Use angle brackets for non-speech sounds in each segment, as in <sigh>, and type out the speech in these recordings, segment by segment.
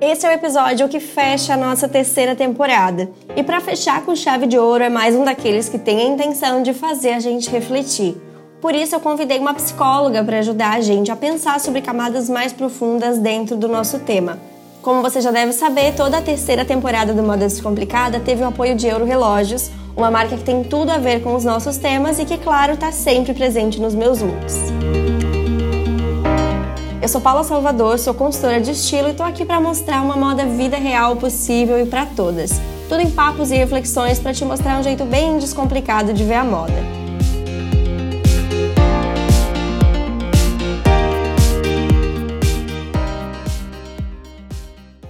Esse é o episódio que fecha a nossa terceira temporada. E para fechar com chave de ouro, é mais um daqueles que tem a intenção de fazer a gente refletir. Por isso, eu convidei uma psicóloga para ajudar a gente a pensar sobre camadas mais profundas dentro do nosso tema. Como você já deve saber, toda a terceira temporada do Moda Descomplicada teve o apoio de Euro Relógios, uma marca que tem tudo a ver com os nossos temas e que, claro, está sempre presente nos meus looks. Eu sou Paula Salvador, sou consultora de estilo e estou aqui para mostrar uma moda vida real possível e para todas. Tudo em papos e reflexões para te mostrar um jeito bem descomplicado de ver a moda.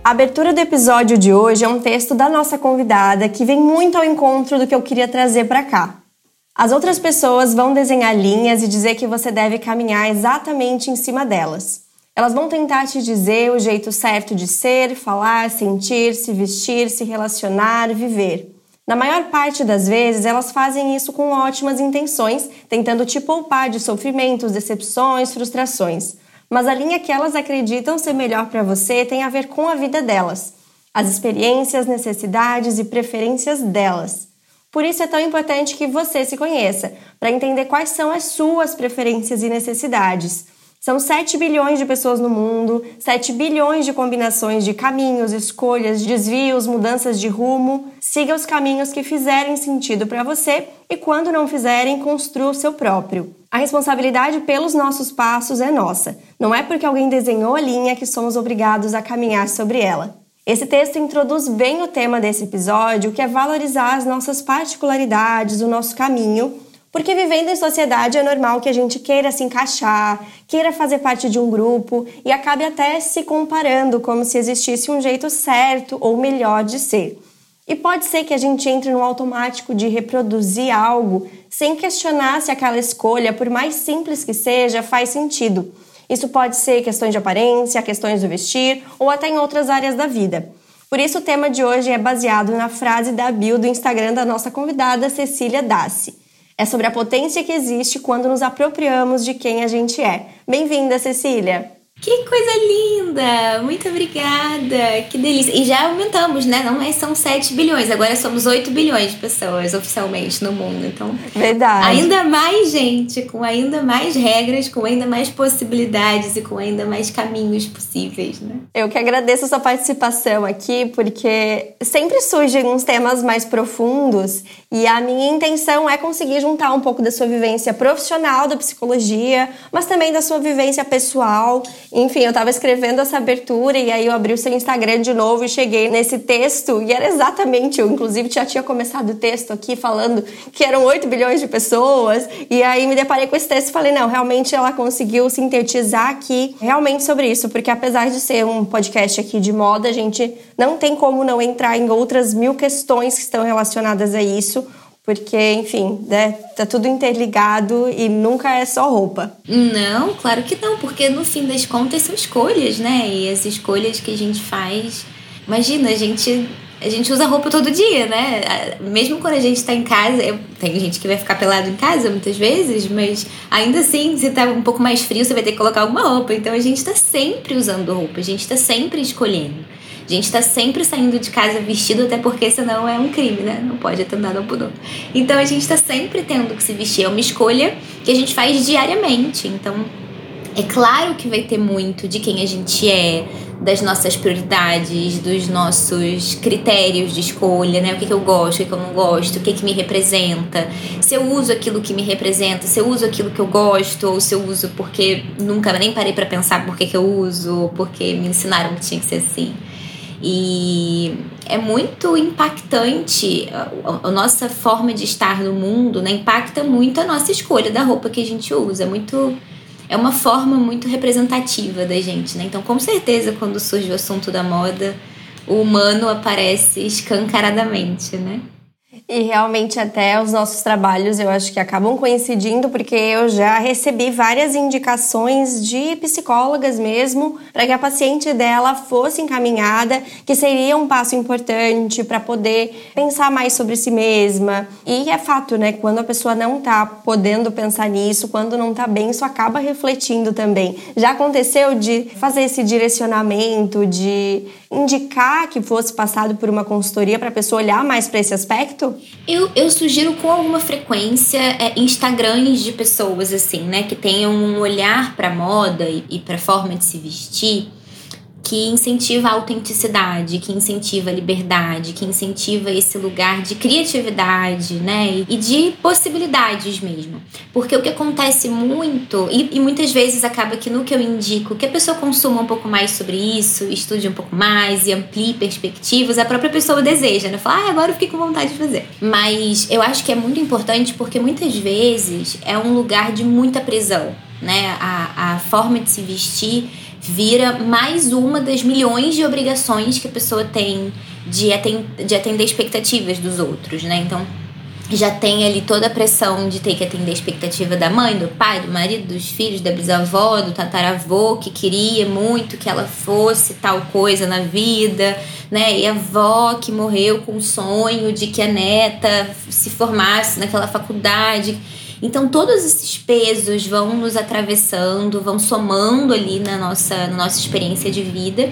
A abertura do episódio de hoje é um texto da nossa convidada que vem muito ao encontro do que eu queria trazer para cá. As outras pessoas vão desenhar linhas e dizer que você deve caminhar exatamente em cima delas. Elas vão tentar te dizer o jeito certo de ser, falar, sentir, se vestir, se relacionar, viver. Na maior parte das vezes, elas fazem isso com ótimas intenções, tentando te poupar de sofrimentos, decepções, frustrações mas a linha que elas acreditam ser melhor para você tem a ver com a vida delas, as experiências, necessidades e preferências delas. Por isso é tão importante que você se conheça, para entender quais são as suas preferências e necessidades. São 7 bilhões de pessoas no mundo, 7 bilhões de combinações de caminhos, escolhas, desvios, mudanças de rumo. Siga os caminhos que fizerem sentido para você e, quando não fizerem, construa o seu próprio. A responsabilidade pelos nossos passos é nossa. Não é porque alguém desenhou a linha que somos obrigados a caminhar sobre ela. Esse texto introduz bem o tema desse episódio, que é valorizar as nossas particularidades, o nosso caminho, porque vivendo em sociedade é normal que a gente queira se encaixar, queira fazer parte de um grupo e acabe até se comparando como se existisse um jeito certo ou melhor de ser. E pode ser que a gente entre no automático de reproduzir algo sem questionar se aquela escolha, por mais simples que seja, faz sentido. Isso pode ser questões de aparência, questões do vestir ou até em outras áreas da vida. Por isso, o tema de hoje é baseado na frase da bio do Instagram da nossa convidada Cecília Dassi. É sobre a potência que existe quando nos apropriamos de quem a gente é. Bem-vinda, Cecília! Que coisa linda! Muito obrigada! Que delícia! E já aumentamos, né? Não mais são 7 bilhões, agora somos 8 bilhões de pessoas oficialmente no mundo. Então, Verdade. ainda mais gente, com ainda mais regras, com ainda mais possibilidades e com ainda mais caminhos possíveis, né? Eu que agradeço a sua participação aqui, porque sempre surgem uns temas mais profundos e a minha intenção é conseguir juntar um pouco da sua vivência profissional da psicologia, mas também da sua vivência pessoal enfim, eu estava escrevendo essa abertura e aí eu abri o seu Instagram de novo e cheguei nesse texto. E era exatamente, eu inclusive já tinha começado o texto aqui falando que eram 8 bilhões de pessoas. E aí me deparei com esse texto e falei, não, realmente ela conseguiu sintetizar aqui realmente sobre isso, porque apesar de ser um podcast aqui de moda, a gente não tem como não entrar em outras mil questões que estão relacionadas a isso porque, enfim, né, tá tudo interligado e nunca é só roupa. Não, claro que não, porque no fim das contas são escolhas, né? E as escolhas que a gente faz. Imagina, a gente a gente usa roupa todo dia, né? Mesmo quando a gente tá em casa, eu, tem gente que vai ficar pelado em casa muitas vezes, mas ainda assim, se tá um pouco mais frio, você vai ter que colocar alguma roupa. Então a gente tá sempre usando roupa, a gente tá sempre escolhendo. A gente está sempre saindo de casa vestido, até porque senão é um crime, né? Não pode atendar ao pudor. Então a gente está sempre tendo que se vestir. É uma escolha que a gente faz diariamente. Então é claro que vai ter muito de quem a gente é, das nossas prioridades, dos nossos critérios de escolha, né? O que, que eu gosto, o que, que eu não gosto, o que, que me representa. Se eu uso aquilo que me representa, se eu uso aquilo que eu gosto, ou se eu uso porque nunca nem parei para pensar por que, que eu uso, ou porque me ensinaram que tinha que ser assim. E é muito impactante a, nossa forma de estar no mundo, né? Impacta muito a nossa escolha da roupa que a gente usa. É muito é uma forma muito representativa da gente, né? Então, com certeza, quando surge o assunto da moda, o humano aparece escancaradamente, né? E realmente até os nossos trabalhos eu acho que acabam coincidindo porque eu já recebi várias indicações de psicólogas mesmo para que a paciente dela fosse encaminhada, que seria um passo importante para poder pensar mais sobre si mesma. E é fato, né, quando a pessoa não tá podendo pensar nisso, quando não tá bem, isso acaba refletindo também. Já aconteceu de fazer esse direcionamento, de indicar que fosse passado por uma consultoria para a pessoa olhar mais para esse aspecto? Eu, eu sugiro com alguma frequência é, Instagrams de pessoas assim, né, que tenham um olhar para moda e, e para forma de se vestir que incentiva a autenticidade, que incentiva a liberdade, que incentiva esse lugar de criatividade, né? E de possibilidades mesmo. Porque o que acontece muito, e, e, muitas vezes acaba que no que eu indico, que a pessoa consuma um pouco mais sobre isso, estude um pouco mais e amplie perspectivas, a própria pessoa deseja, né? Fala, ah, agora eu fiquei com vontade de fazer. Mas eu acho que é muito importante porque muitas vezes é um lugar de muita prisão, né? A, a forma de se vestir vira mais uma das milhões de obrigações que a pessoa tem de, atender, de atender expectativas dos outros, né? Então, já tem ali toda a pressão de ter que atender a expectativa da mãe, do pai, do marido, dos filhos, da bisavó, do tataravô, que queria muito que ela fosse tal coisa na vida, né? E a avó que morreu com o sonho de que a neta se formasse naquela faculdade. Então, todos esses pesos vão nos atravessando, vão somando ali na nossa, na nossa experiência de vida.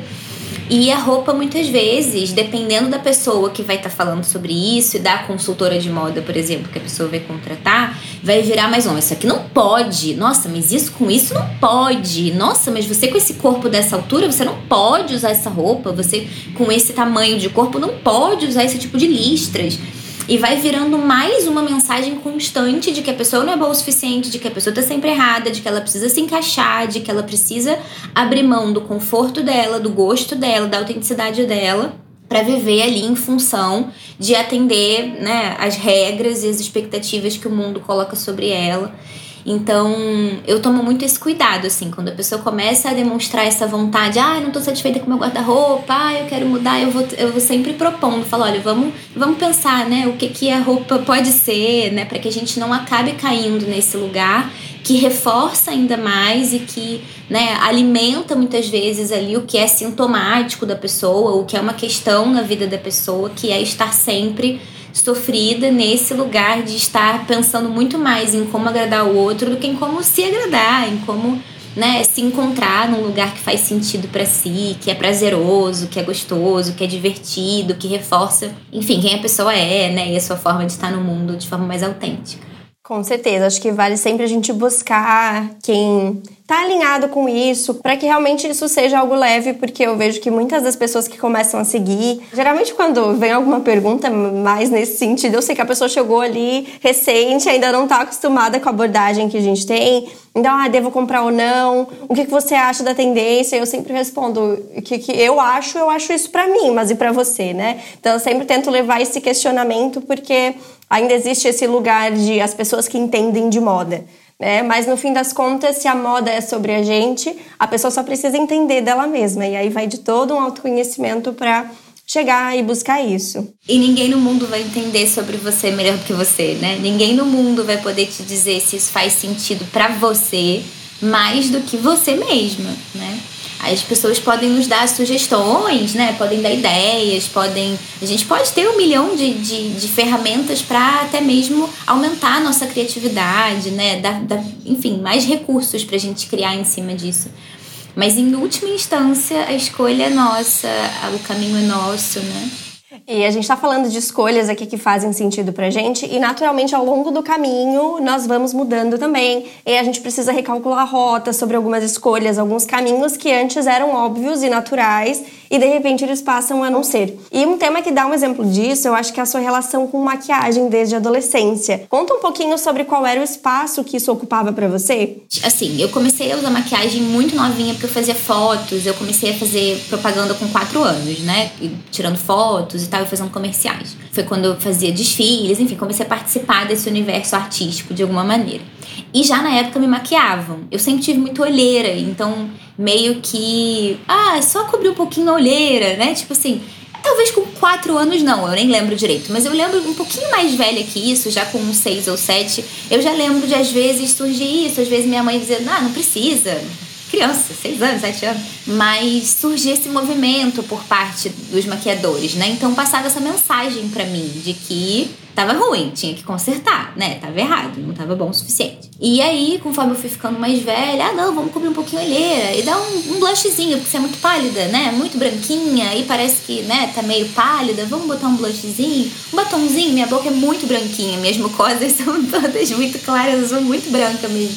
E a roupa, muitas vezes, dependendo da pessoa que vai estar tá falando sobre isso e da consultora de moda, por exemplo, que a pessoa vai contratar, vai virar mais um. Isso aqui não pode. Nossa, mas isso com isso não pode. Nossa, mas você com esse corpo dessa altura, você não pode usar essa roupa. Você com esse tamanho de corpo não pode usar esse tipo de listras. E vai virando mais uma mensagem constante de que a pessoa não é boa o suficiente, de que a pessoa tá sempre errada, de que ela precisa se encaixar, de que ela precisa abrir mão do conforto dela, do gosto dela, da autenticidade dela para viver ali em função de atender né, as regras e as expectativas que o mundo coloca sobre ela. Então, eu tomo muito esse cuidado, assim, quando a pessoa começa a demonstrar essa vontade, ah, não tô satisfeita com meu guarda-roupa, ah, eu quero mudar, eu vou, eu vou sempre propondo, falo, olha, vamos, vamos pensar, né, o que que a roupa pode ser, né, para que a gente não acabe caindo nesse lugar que reforça ainda mais e que né, alimenta muitas vezes ali o que é sintomático da pessoa, o que é uma questão na vida da pessoa, que é estar sempre sofrida nesse lugar de estar pensando muito mais em como agradar o outro do que em como se agradar, em como né, se encontrar num lugar que faz sentido para si, que é prazeroso, que é gostoso, que é divertido, que reforça, enfim, quem a pessoa é, né, e a sua forma de estar no mundo de forma mais autêntica. Com certeza, acho que vale sempre a gente buscar quem tá alinhado com isso, para que realmente isso seja algo leve, porque eu vejo que muitas das pessoas que começam a seguir, geralmente quando vem alguma pergunta mais nesse sentido, eu sei que a pessoa chegou ali recente, ainda não tá acostumada com a abordagem que a gente tem, então, ah, devo comprar ou não? O que, que você acha da tendência? Eu sempre respondo que, que eu acho, eu acho isso para mim, mas e para você, né? Então, eu sempre tento levar esse questionamento porque ainda existe esse lugar de as pessoas que entendem de moda. Né? Mas no fim das contas, se a moda é sobre a gente, a pessoa só precisa entender dela mesma. E aí vai de todo um autoconhecimento para chegar e buscar isso. E ninguém no mundo vai entender sobre você melhor que você, né? Ninguém no mundo vai poder te dizer se isso faz sentido para você mais do que você mesma, né? As pessoas podem nos dar sugestões, né? Podem dar ideias, podem. A gente pode ter um milhão de, de, de ferramentas para até mesmo aumentar a nossa criatividade, né? Dar, enfim, mais recursos para a gente criar em cima disso. Mas em última instância, a escolha é nossa, o caminho é nosso, né? E a gente está falando de escolhas aqui que fazem sentido pra gente, e naturalmente ao longo do caminho nós vamos mudando também. E a gente precisa recalcular a rota sobre algumas escolhas, alguns caminhos que antes eram óbvios e naturais e de repente eles passam a não ser. E um tema que dá um exemplo disso, eu acho que é a sua relação com maquiagem desde a adolescência. Conta um pouquinho sobre qual era o espaço que isso ocupava para você. Assim, eu comecei a usar maquiagem muito novinha porque eu fazia fotos, eu comecei a fazer propaganda com quatro anos, né? tirando fotos e tal, e fazendo comerciais. Foi quando eu fazia desfiles, enfim, comecei a participar desse universo artístico de alguma maneira. E já na época me maquiavam. Eu sempre tive muito olheira, então meio que. Ah, é só cobrir um pouquinho a olheira, né? Tipo assim, Talvez com quatro anos não, eu nem lembro direito. Mas eu lembro um pouquinho mais velha que isso, já com seis ou sete. Eu já lembro de às vezes surgir isso, às vezes minha mãe dizendo, ah, não precisa, criança, seis anos, sete anos. Mas surgia esse movimento por parte dos maquiadores, né? Então passava essa mensagem para mim de que tava ruim, tinha que consertar, né? Tava errado, não tava bom o suficiente. E aí, conforme eu fui ficando mais velha, ah não, vamos cobrir um pouquinho a olheira e dar um, um blushzinho, porque você é muito pálida, né? Muito branquinha e parece que, né, tá meio pálida, vamos botar um blushzinho, um batomzinho, minha boca é muito branquinha, minhas mucosas <laughs> são todas muito claras, eu sou muito branca mesmo.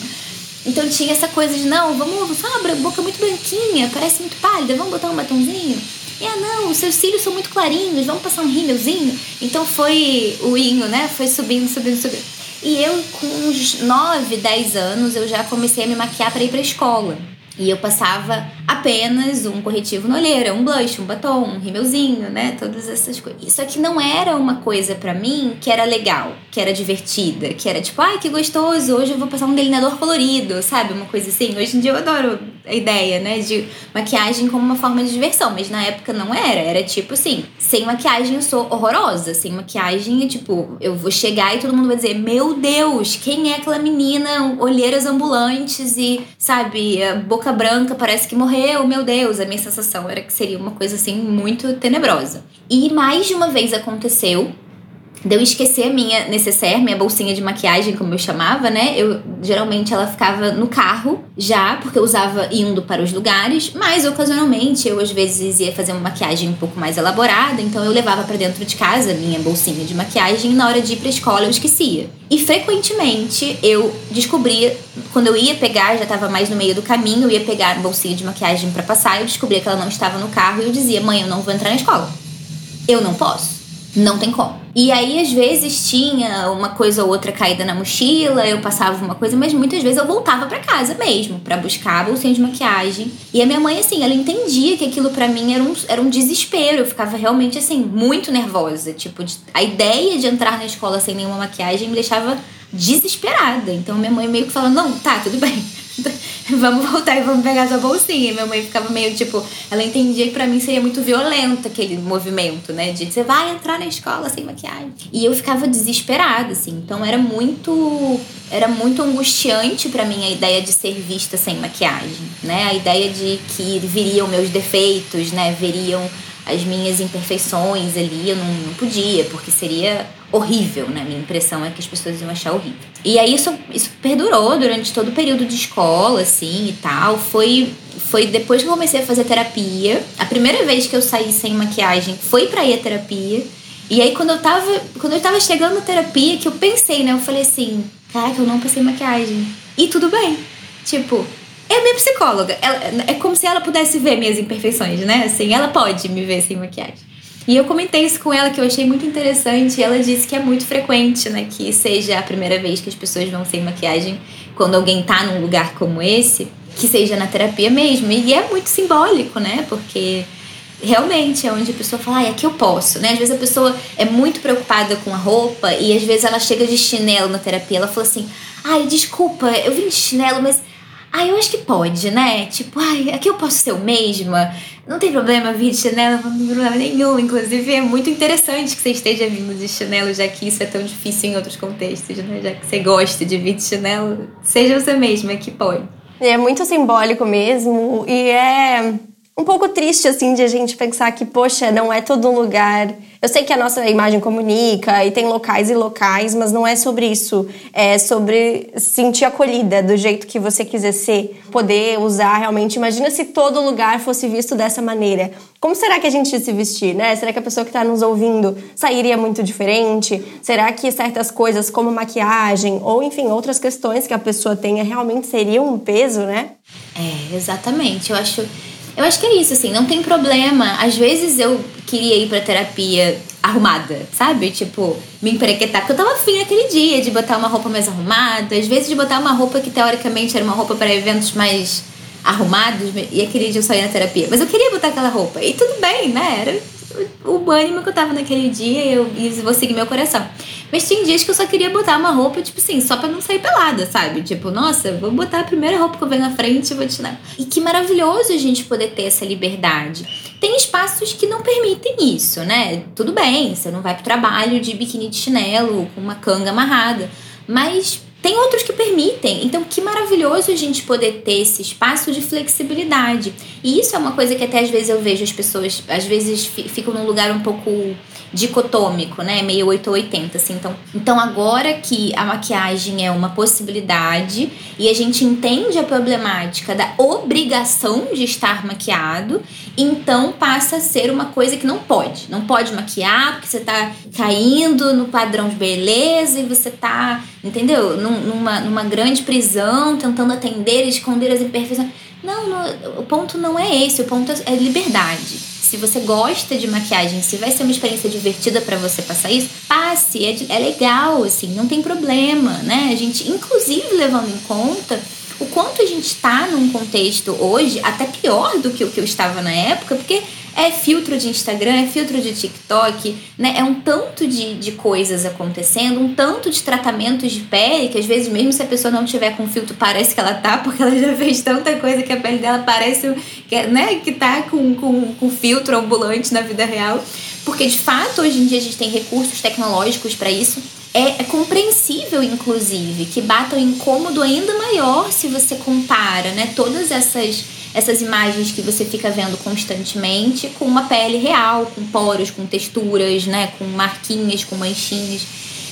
Então tinha essa coisa de, não, vamos, uma boca muito branquinha, parece muito pálida, vamos botar um batomzinho? E, ah, não, os seus cílios são muito clarinhos, vamos passar um rímelzinho? Então foi o inho, né? Foi subindo, subindo, subindo. E eu, com uns 9, 10 anos, eu já comecei a me maquiar para ir pra escola. E eu passava apenas um corretivo na olheira, um blush, um batom, um rímelzinho, né? Todas essas coisas. Isso aqui não era uma coisa para mim que era legal, que era divertida, que era tipo, ai, que gostoso, hoje eu vou passar um delineador colorido, sabe? Uma coisa assim. Hoje em dia eu adoro a ideia, né? De maquiagem como uma forma de diversão, mas na época não era. Era tipo assim, sem maquiagem eu sou horrorosa. Sem maquiagem, tipo, eu vou chegar e todo mundo vai dizer, meu Deus, quem é aquela menina, olheiras ambulantes e, sabe, boca branca, parece que morreu, meu Deus. A minha sensação era que seria uma coisa assim muito tenebrosa. E mais de uma vez aconteceu de eu esquecer a minha necessaire, minha bolsinha de maquiagem, como eu chamava, né? Eu geralmente ela ficava no carro já, porque eu usava indo para os lugares, mas ocasionalmente eu às vezes ia fazer uma maquiagem um pouco mais elaborada, então eu levava para dentro de casa minha bolsinha de maquiagem e na hora de ir para escola eu esquecia. E frequentemente eu descobria, quando eu ia pegar, já estava mais no meio do caminho, eu ia pegar a bolsinha de maquiagem para passar, eu descobria que ela não estava no carro e eu dizia: "Mãe, eu não vou entrar na escola". Eu não posso. Não tem como. E aí, às vezes, tinha uma coisa ou outra caída na mochila, eu passava uma coisa, mas muitas vezes eu voltava para casa mesmo, para buscar a bolsinha de maquiagem. E a minha mãe, assim, ela entendia que aquilo para mim era um, era um desespero. Eu ficava realmente, assim, muito nervosa. Tipo, a ideia de entrar na escola sem nenhuma maquiagem me deixava desesperada. Então, minha mãe meio que falando: não, tá, tudo bem <laughs> vamos voltar e vamos pegar sua bolsinha. E minha mãe ficava meio tipo, ela entendia que pra mim seria muito violento aquele movimento, né? De você vai entrar na escola sem maquiagem. E eu ficava desesperada, assim. Então era muito. Era muito angustiante para mim a ideia de ser vista sem maquiagem, né? A ideia de que viriam meus defeitos, né? Veriam as minhas imperfeições ali, eu não, não podia, porque seria horrível, né? Minha impressão é que as pessoas iam achar horrível. E aí isso, isso perdurou durante todo o período de escola, assim, e tal. Foi, foi depois que eu comecei a fazer terapia. A primeira vez que eu saí sem maquiagem foi pra ir à terapia. E aí quando eu tava, quando eu tava chegando na terapia, que eu pensei, né? Eu falei assim, caraca, eu não passei maquiagem. E tudo bem. Tipo, é a minha psicóloga. Ela, é como se ela pudesse ver minhas imperfeições, né? Assim, ela pode me ver sem maquiagem. E eu comentei isso com ela que eu achei muito interessante. E ela disse que é muito frequente, né? Que seja a primeira vez que as pessoas vão sem maquiagem quando alguém tá num lugar como esse, que seja na terapia mesmo. E é muito simbólico, né? Porque realmente é onde a pessoa fala, ah, aqui eu posso, né? Às vezes a pessoa é muito preocupada com a roupa e às vezes ela chega de chinelo na terapia. Ela fala assim, ai, desculpa, eu vim de chinelo, mas. Ai, eu acho que pode, né? Tipo, ai, aqui eu posso ser eu mesma. Não tem problema vir de chinelo, não tem problema nenhum. Inclusive, é muito interessante que você esteja vindo de chinelo, já que isso é tão difícil em outros contextos, né? Já que você gosta de vir de chinelo, seja você mesma que pode. É muito simbólico mesmo, e é um pouco triste, assim, de a gente pensar que, poxa, não é todo lugar eu sei que a nossa imagem comunica e tem locais e locais, mas não é sobre isso. É sobre sentir acolhida do jeito que você quiser ser, poder usar realmente. Imagina se todo lugar fosse visto dessa maneira. Como será que a gente ia se vestir, né? Será que a pessoa que está nos ouvindo sairia muito diferente? Será que certas coisas como maquiagem ou, enfim, outras questões que a pessoa tenha realmente seriam um peso, né? É, exatamente. Eu acho eu acho que é isso, assim, não tem problema. Às vezes eu queria ir pra terapia arrumada, sabe? Tipo, me emprequetar. Porque eu tava afim naquele dia de botar uma roupa mais arrumada. Às vezes de botar uma roupa que teoricamente era uma roupa para eventos mais arrumados. E aquele dia eu saí na terapia. Mas eu queria botar aquela roupa. E tudo bem, né? Era o ânimo que eu tava naquele dia e eu vou seguir meu coração. Mas tem dias que eu só queria botar uma roupa, tipo assim, só pra não sair pelada, sabe? Tipo, nossa, vou botar a primeira roupa que eu ver na frente e vou te dar. E que maravilhoso a gente poder ter essa liberdade. Tem espaços que não permitem isso, né? Tudo bem, você não vai pro trabalho de biquíni de chinelo, com uma canga amarrada, mas tem outros que permitem. Então, que maravilhoso a gente poder ter esse espaço de flexibilidade. E isso é uma coisa que até às vezes eu vejo as pessoas, às vezes ficam num lugar um pouco dicotômico, né? Meio 8 ou 80, assim. Então, então agora que a maquiagem é uma possibilidade e a gente entende a problemática da obrigação de estar maquiado, então passa a ser uma coisa que não pode. Não pode maquiar porque você tá caindo no padrão de beleza e você tá, entendeu? Numa, numa grande prisão, tentando atender e esconder as imperfeições. Não, não, o ponto não é esse, o ponto é liberdade se você gosta de maquiagem, se vai ser uma experiência divertida para você passar isso, passe, é, é legal, assim, não tem problema, né? A gente, inclusive, levando em conta o quanto a gente está num contexto hoje até pior do que o que eu estava na época, porque é filtro de Instagram, é filtro de TikTok, né? É um tanto de, de coisas acontecendo, um tanto de tratamentos de pele, que às vezes, mesmo se a pessoa não tiver com filtro, parece que ela tá, <laughs> porque ela já fez tanta coisa que a pele dela parece que, né, que tá com, com, com filtro ambulante na vida real. Porque de fato, hoje em dia, a gente tem recursos tecnológicos para isso. É, é, compreensível, inclusive, que bata um incômodo ainda maior se você compara né, todas essas essas imagens que você fica vendo constantemente com uma pele real, com poros, com texturas, né, com marquinhas, com manchinhas.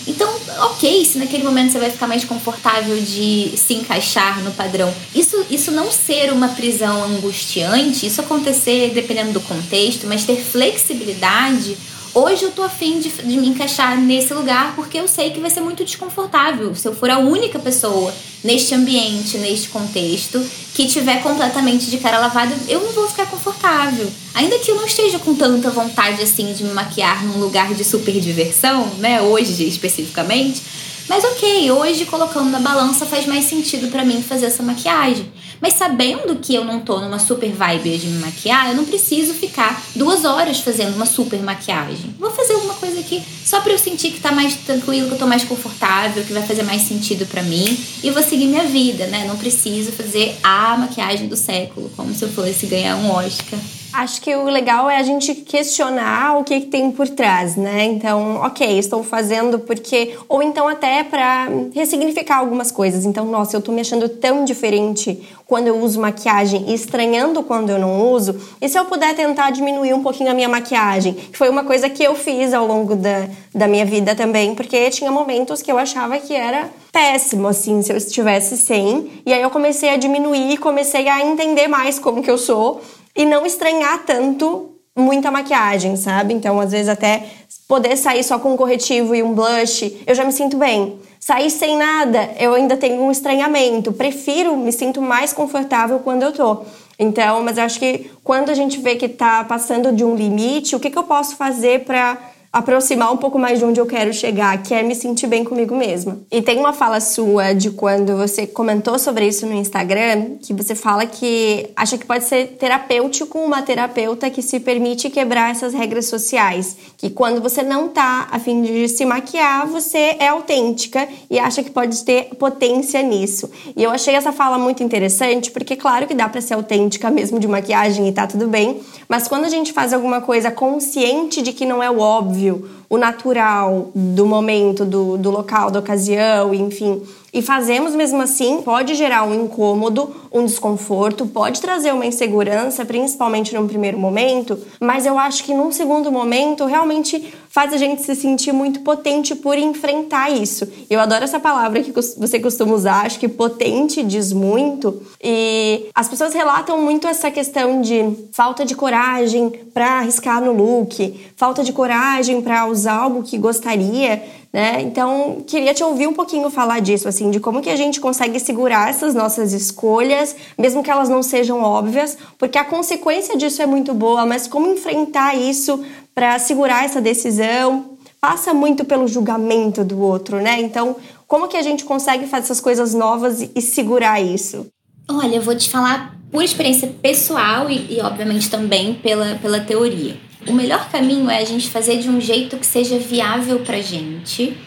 Então, ok, se naquele momento você vai ficar mais confortável de se encaixar no padrão. Isso, isso não ser uma prisão angustiante, isso acontecer dependendo do contexto, mas ter flexibilidade Hoje eu tô afim de, de me encaixar nesse lugar porque eu sei que vai ser muito desconfortável se eu for a única pessoa neste ambiente, neste contexto, que tiver completamente de cara lavada, eu não vou ficar confortável. Ainda que eu não esteja com tanta vontade assim de me maquiar num lugar de super diversão, né, hoje especificamente, mas ok, hoje colocando na balança faz mais sentido para mim fazer essa maquiagem. Mas sabendo que eu não tô numa super vibe de me maquiar, eu não preciso ficar duas horas fazendo uma super maquiagem. Vou fazer alguma coisa aqui só pra eu sentir que tá mais tranquilo, que eu tô mais confortável, que vai fazer mais sentido para mim e vou seguir minha vida, né? Não preciso fazer a maquiagem do século, como se eu fosse ganhar um Oscar. Acho que o legal é a gente questionar o que, que, tem por trás, né? Então, ok, estou fazendo porque. Ou então até para ressignificar algumas coisas. Então, nossa, eu tô me achando tão diferente quando eu uso maquiagem e estranhando quando eu não uso. E se eu puder tentar diminuir um pouquinho a minha maquiagem? Foi uma coisa que eu fiz ao longo da, da minha vida também, porque tinha momentos que eu achava que era péssimo, assim, se eu estivesse sem. E aí eu comecei a diminuir, comecei a entender mais como que eu sou e não estranhar tanto muita maquiagem, sabe? Então, às vezes, até poder sair só com um corretivo e um blush, eu já me sinto bem. Sair sem nada, eu ainda tenho um estranhamento. Prefiro, me sinto mais confortável quando eu tô. Então, mas acho que quando a gente vê que tá passando de um limite, o que, que eu posso fazer para aproximar um pouco mais de onde eu quero chegar, que é me sentir bem comigo mesma. E tem uma fala sua de quando você comentou sobre isso no Instagram, que você fala que acha que pode ser terapêutico uma terapeuta que se permite quebrar essas regras sociais, que quando você não tá a fim de se maquiar, você é autêntica e acha que pode ter potência nisso. E eu achei essa fala muito interessante, porque claro que dá para ser autêntica mesmo de maquiagem e tá tudo bem, mas quando a gente faz alguma coisa consciente de que não é o óbvio, o natural do momento, do, do local, da ocasião, enfim, e fazemos mesmo assim, pode gerar um incômodo, um desconforto, pode trazer uma insegurança, principalmente num primeiro momento, mas eu acho que num segundo momento realmente faz a gente se sentir muito potente por enfrentar isso. Eu adoro essa palavra que você costuma usar, acho que potente diz muito, e as pessoas relatam muito essa questão de falta de coragem para arriscar no look, falta de coragem para usar algo que gostaria né? Então, queria te ouvir um pouquinho falar disso, assim, de como que a gente consegue segurar essas nossas escolhas, mesmo que elas não sejam óbvias, porque a consequência disso é muito boa, mas como enfrentar isso para segurar essa decisão passa muito pelo julgamento do outro, né? Então, como que a gente consegue fazer essas coisas novas e segurar isso? Olha, eu vou te falar por experiência pessoal e, e obviamente também pela, pela teoria. O melhor caminho é a gente fazer de um jeito que seja viável para gente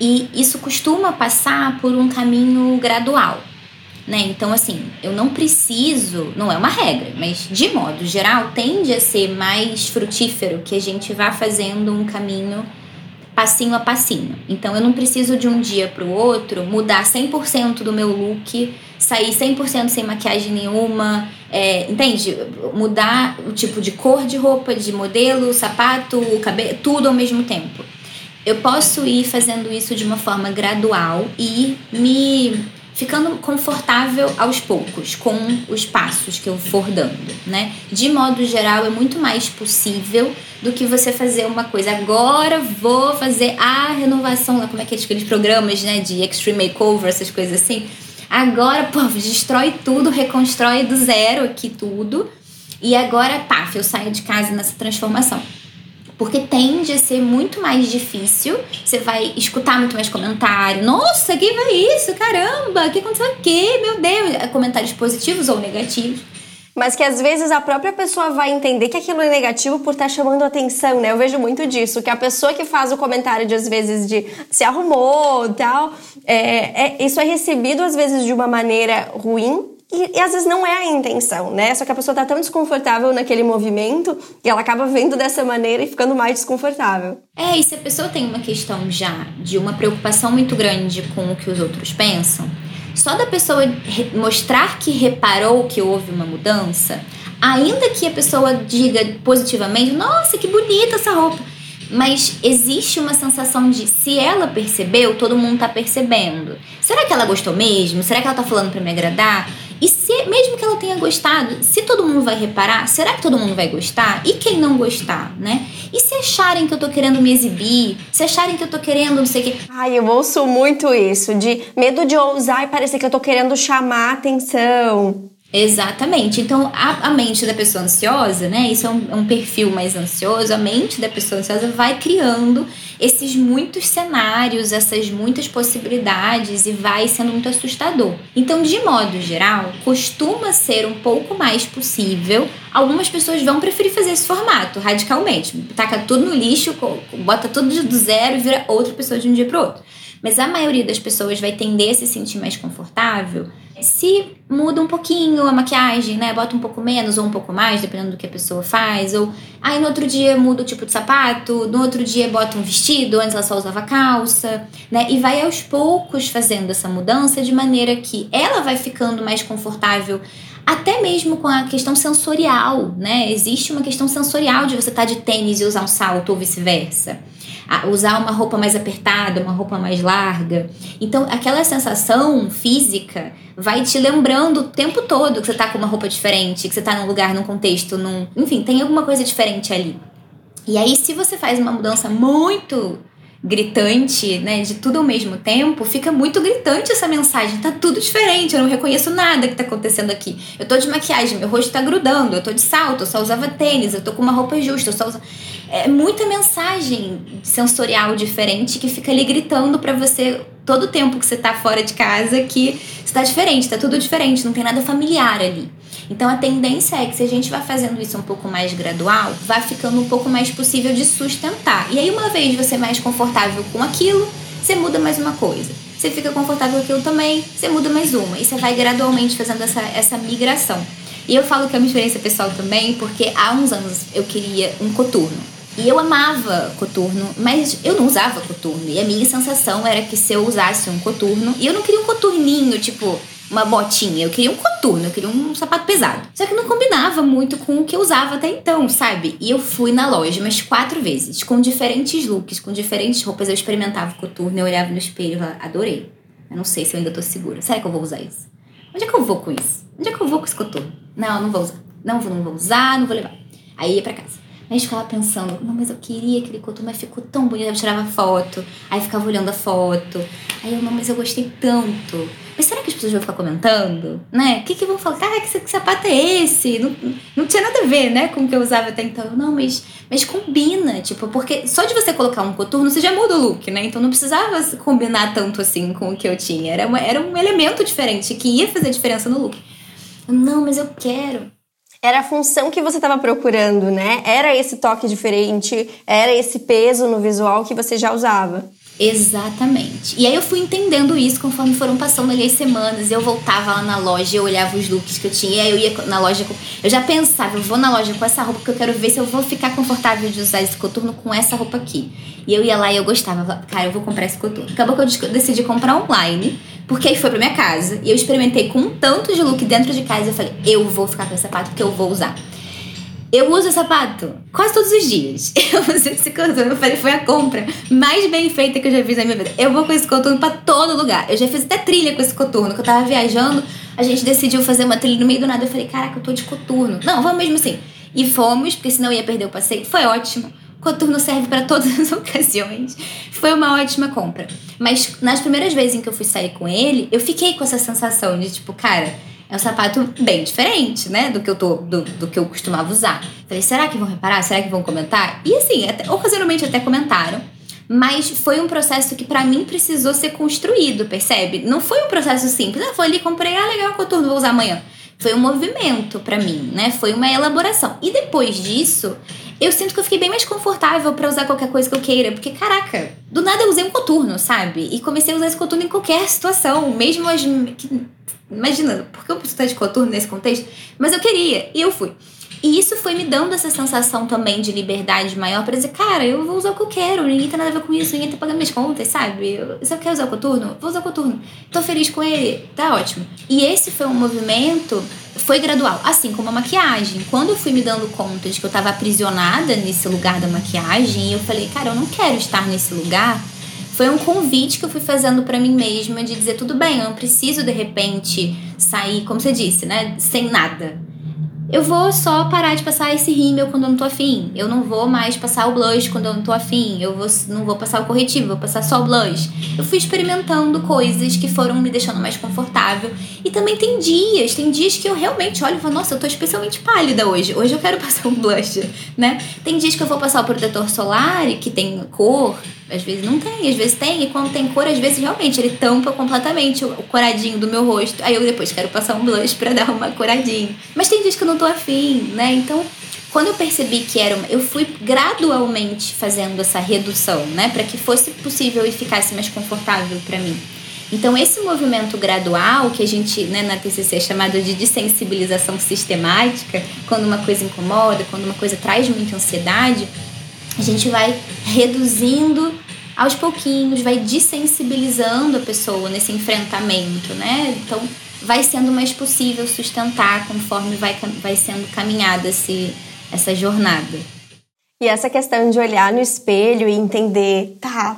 e isso costuma passar por um caminho gradual. Né? Então, assim, eu não preciso, não é uma regra, mas de modo geral, tende a ser mais frutífero que a gente vá fazendo um caminho passinho a passinho. Então, eu não preciso de um dia para o outro mudar 100% do meu look, sair 100% sem maquiagem nenhuma, é, entende? Mudar o tipo de cor de roupa, de modelo, sapato, cabelo, tudo ao mesmo tempo. Eu posso ir fazendo isso de uma forma gradual e me ficando confortável aos poucos com os passos que eu for dando, né? De modo geral, é muito mais possível do que você fazer uma coisa. Agora vou fazer a renovação, lá como é que é aqueles programas, né, de extreme makeover, essas coisas assim. Agora, pô, destrói tudo, reconstrói do zero aqui tudo. E agora, paf, eu saio de casa nessa transformação porque tende a ser muito mais difícil. Você vai escutar muito mais comentário. Nossa, quem vai isso? Caramba, que aconteceu aqui? Meu Deus. É comentários positivos ou negativos. Mas que às vezes a própria pessoa vai entender que aquilo é negativo por estar tá chamando atenção, né? Eu vejo muito disso, que a pessoa que faz o comentário de às vezes de se arrumou tal, é, é, isso é recebido às vezes de uma maneira ruim e, e, às vezes não é a intenção, né? Só que a pessoa tá tão desconfortável naquele movimento que ela acaba vendo dessa maneira e ficando mais desconfortável. É, e se a pessoa tem uma questão já de uma preocupação muito grande com o que os outros pensam, só da pessoa mostrar que reparou que houve uma mudança, ainda que a pessoa diga positivamente, nossa, que bonita essa roupa. Mas existe uma sensação de se ela percebeu, todo mundo tá percebendo. Será que ela gostou mesmo? Será que ela tá falando para me agradar? E se, mesmo que ela tenha gostado, se todo mundo vai reparar, será que todo mundo vai gostar? E quem não gostar, né? E se acharem que eu tô querendo me exibir, se acharem que eu tô querendo não sei o quê. Ai, eu ouço muito isso, de medo de ousar e parecer que eu tô querendo chamar atenção. Exatamente. Então, a, a, mente da pessoa ansiosa, né? Isso é um, é um, perfil mais ansioso. A mente da pessoa ansiosa vai criando esses muitos cenários, essas muitas possibilidades e vai sendo muito assustador. Então, de modo geral, costuma ser um pouco mais possível. Algumas pessoas vão preferir fazer esse formato radicalmente. Taca tudo no lixo, bota tudo do zero e vira outra pessoa de um dia para outro. Mas a maioria das pessoas vai tender a se sentir mais confortável se muda um pouquinho a maquiagem, né? Bota um pouco menos ou um pouco mais, dependendo do que a pessoa faz. Ou aí no outro dia muda o tipo de sapato, no outro dia bota um vestido, antes ela só usava calça, né? E vai aos poucos fazendo essa mudança de maneira que ela vai ficando mais confortável até mesmo com a questão sensorial, né? Existe uma questão sensorial de você estar tá de tênis e usar um salto ou vice-versa usar uma roupa mais apertada, uma roupa mais larga. Então, aquela sensação física vai te lembrando o tempo todo que você tá com uma roupa diferente, que você tá num lugar, num contexto, num. Enfim, tem alguma coisa diferente ali. E aí, se você faz uma mudança muito gritante, né, de tudo ao mesmo tempo, fica muito gritante essa mensagem. Tá tudo diferente, eu não reconheço nada que tá acontecendo aqui. Eu tô de maquiagem, meu rosto tá grudando, eu tô de salto, eu só usava tênis, eu tô com uma roupa justa, eu só usa... É muita mensagem sensorial diferente que fica ali gritando para você todo o tempo que você tá fora de casa que está diferente, tá tudo diferente, não tem nada familiar ali. Então a tendência é que se a gente vai fazendo isso um pouco mais gradual, vai ficando um pouco mais possível de sustentar. E aí uma vez você é mais confortável com aquilo, você muda mais uma coisa. Você fica confortável com aquilo também, você muda mais uma. E você vai gradualmente fazendo essa, essa migração. E eu falo que é uma experiência pessoal também, porque há uns anos eu queria um coturno. E eu amava coturno, mas eu não usava coturno. E a minha sensação era que se eu usasse um coturno, e eu não queria um coturninho, tipo, uma botinha, eu queria um coturno, eu queria um sapato pesado. Só que não combinava muito com o que eu usava até então, sabe? E eu fui na loja umas quatro vezes, com diferentes looks, com diferentes roupas. Eu experimentava o coturno, eu olhava no espelho e adorei. Eu não sei se eu ainda tô segura. Será que eu vou usar isso? Onde é que eu vou com isso? Onde é que eu vou com esse coturno? Não, não vou usar. Não, não vou usar, não vou levar. Aí ia pra casa. Aí ficava pensando, não, mas eu queria aquele coturno, mas ficou tão bonito. Eu tirava foto, aí ficava olhando a foto. Aí eu, não, mas eu gostei tanto. Mas será que as pessoas vão ficar comentando? Né? O que, que vão falar? Ah, que, que sapato é esse? Não, não tinha nada a ver, né, com o que eu usava até então. Não, mas, mas combina, tipo, porque só de você colocar um coturno, você já muda o look, né? Então não precisava combinar tanto assim com o que eu tinha. Era, uma, era um elemento diferente que ia fazer diferença no look. Não, mas eu quero era a função que você estava procurando, né? Era esse toque diferente, era esse peso no visual que você já usava. Exatamente. E aí eu fui entendendo isso conforme foram passando ali as semanas. Eu voltava lá na loja, eu olhava os looks que eu tinha, e aí eu ia na loja. Com... Eu já pensava, eu vou na loja com essa roupa porque eu quero ver se eu vou ficar confortável de usar esse coturno com essa roupa aqui. E eu ia lá e eu gostava, cara, eu vou comprar esse coturno. Acabou que eu decidi comprar online, porque aí foi pra minha casa e eu experimentei com um tanto de look dentro de casa. Eu falei, eu vou ficar com esse sapato porque eu vou usar. Eu uso sapato quase todos os dias. <laughs> Eu uso esse coturno. Eu falei, foi a compra mais bem feita que eu já fiz na minha vida. Eu vou com esse coturno pra todo lugar. Eu já fiz até trilha com esse coturno. Que eu tava viajando, a gente decidiu fazer uma trilha no meio do nada. Eu falei, caraca, eu tô de coturno. Não, vamos mesmo assim. E fomos, porque senão eu ia perder o passeio. Foi ótimo. Coturno serve para todas as <laughs> ocasiões. Foi uma ótima compra. Mas nas primeiras vezes em que eu fui sair com ele, eu fiquei com essa sensação de tipo, cara é um sapato bem diferente, né? Do que eu tô, do, do que eu costumava usar. Falei, será que vão reparar? Será que vão comentar? E assim, até, ocasionalmente até comentaram. Mas foi um processo que para mim precisou ser construído, percebe? Não foi um processo simples. Ah, foi ali, comprei, ah, legal, coturno, vou usar amanhã. Foi um movimento para mim, né? Foi uma elaboração. E depois disso, eu sinto que eu fiquei bem mais confortável para usar qualquer coisa que eu queira. Porque, caraca, do nada eu usei um coturno, sabe? E comecei a usar esse coturno em qualquer situação. Mesmo as Imagina, por que eu preciso estar de coturno nesse contexto? Mas eu queria, e eu fui. E isso foi me dando essa sensação também de liberdade maior para dizer, cara, eu vou usar o que eu quero, ninguém tem nada a ver com isso, ninguém tá pagando minhas contas, sabe? Eu, se eu quero usar o coturno, vou usar o coturno. Tô feliz com ele, tá ótimo. E esse foi um movimento, foi gradual, assim como a maquiagem. Quando eu fui me dando conta de que eu tava aprisionada nesse lugar da maquiagem, eu falei, cara, eu não quero estar nesse lugar foi um convite que eu fui fazendo para mim mesma de dizer tudo bem, eu não preciso de repente sair, como você disse, né, sem nada eu vou só parar de passar esse rímel quando eu não tô afim. Eu não vou mais passar o blush quando eu não tô afim. Eu vou, não vou passar o corretivo, vou passar só o blush. Eu fui experimentando coisas que foram me deixando mais confortável. E também tem dias, tem dias que eu realmente olho e falo, nossa, eu tô especialmente pálida hoje. Hoje eu quero <laughs> passar um blush, né? Tem dias que eu vou passar o protetor solar que tem cor. Às vezes não tem, às vezes tem. E quando tem cor, às vezes realmente ele tampa completamente o coradinho do meu rosto. Aí eu depois quero passar um blush para <laughs> dar uma coradinha. Mas tem dias que eu não tô afim, né? Então, quando eu percebi que era uma, eu fui gradualmente fazendo essa redução, né, para que fosse possível e ficasse mais confortável para mim. Então, esse movimento gradual, que a gente, né, na TCC é chamado de desensibilização sistemática, quando uma coisa incomoda, quando uma coisa traz muita ansiedade, a gente vai reduzindo aos pouquinhos, vai desensibilizando a pessoa nesse enfrentamento, né? Então, vai sendo mais possível sustentar conforme vai, vai sendo caminhada esse, essa jornada. E essa questão de olhar no espelho e entender, tá,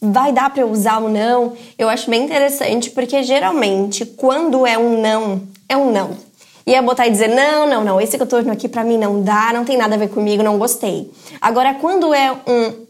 vai dar para eu usar ou não, eu acho bem interessante porque geralmente quando é um não, é um não. É botar e dizer, não, não, não, esse coturno aqui para mim não dá, não tem nada a ver comigo, não gostei. Agora, quando é um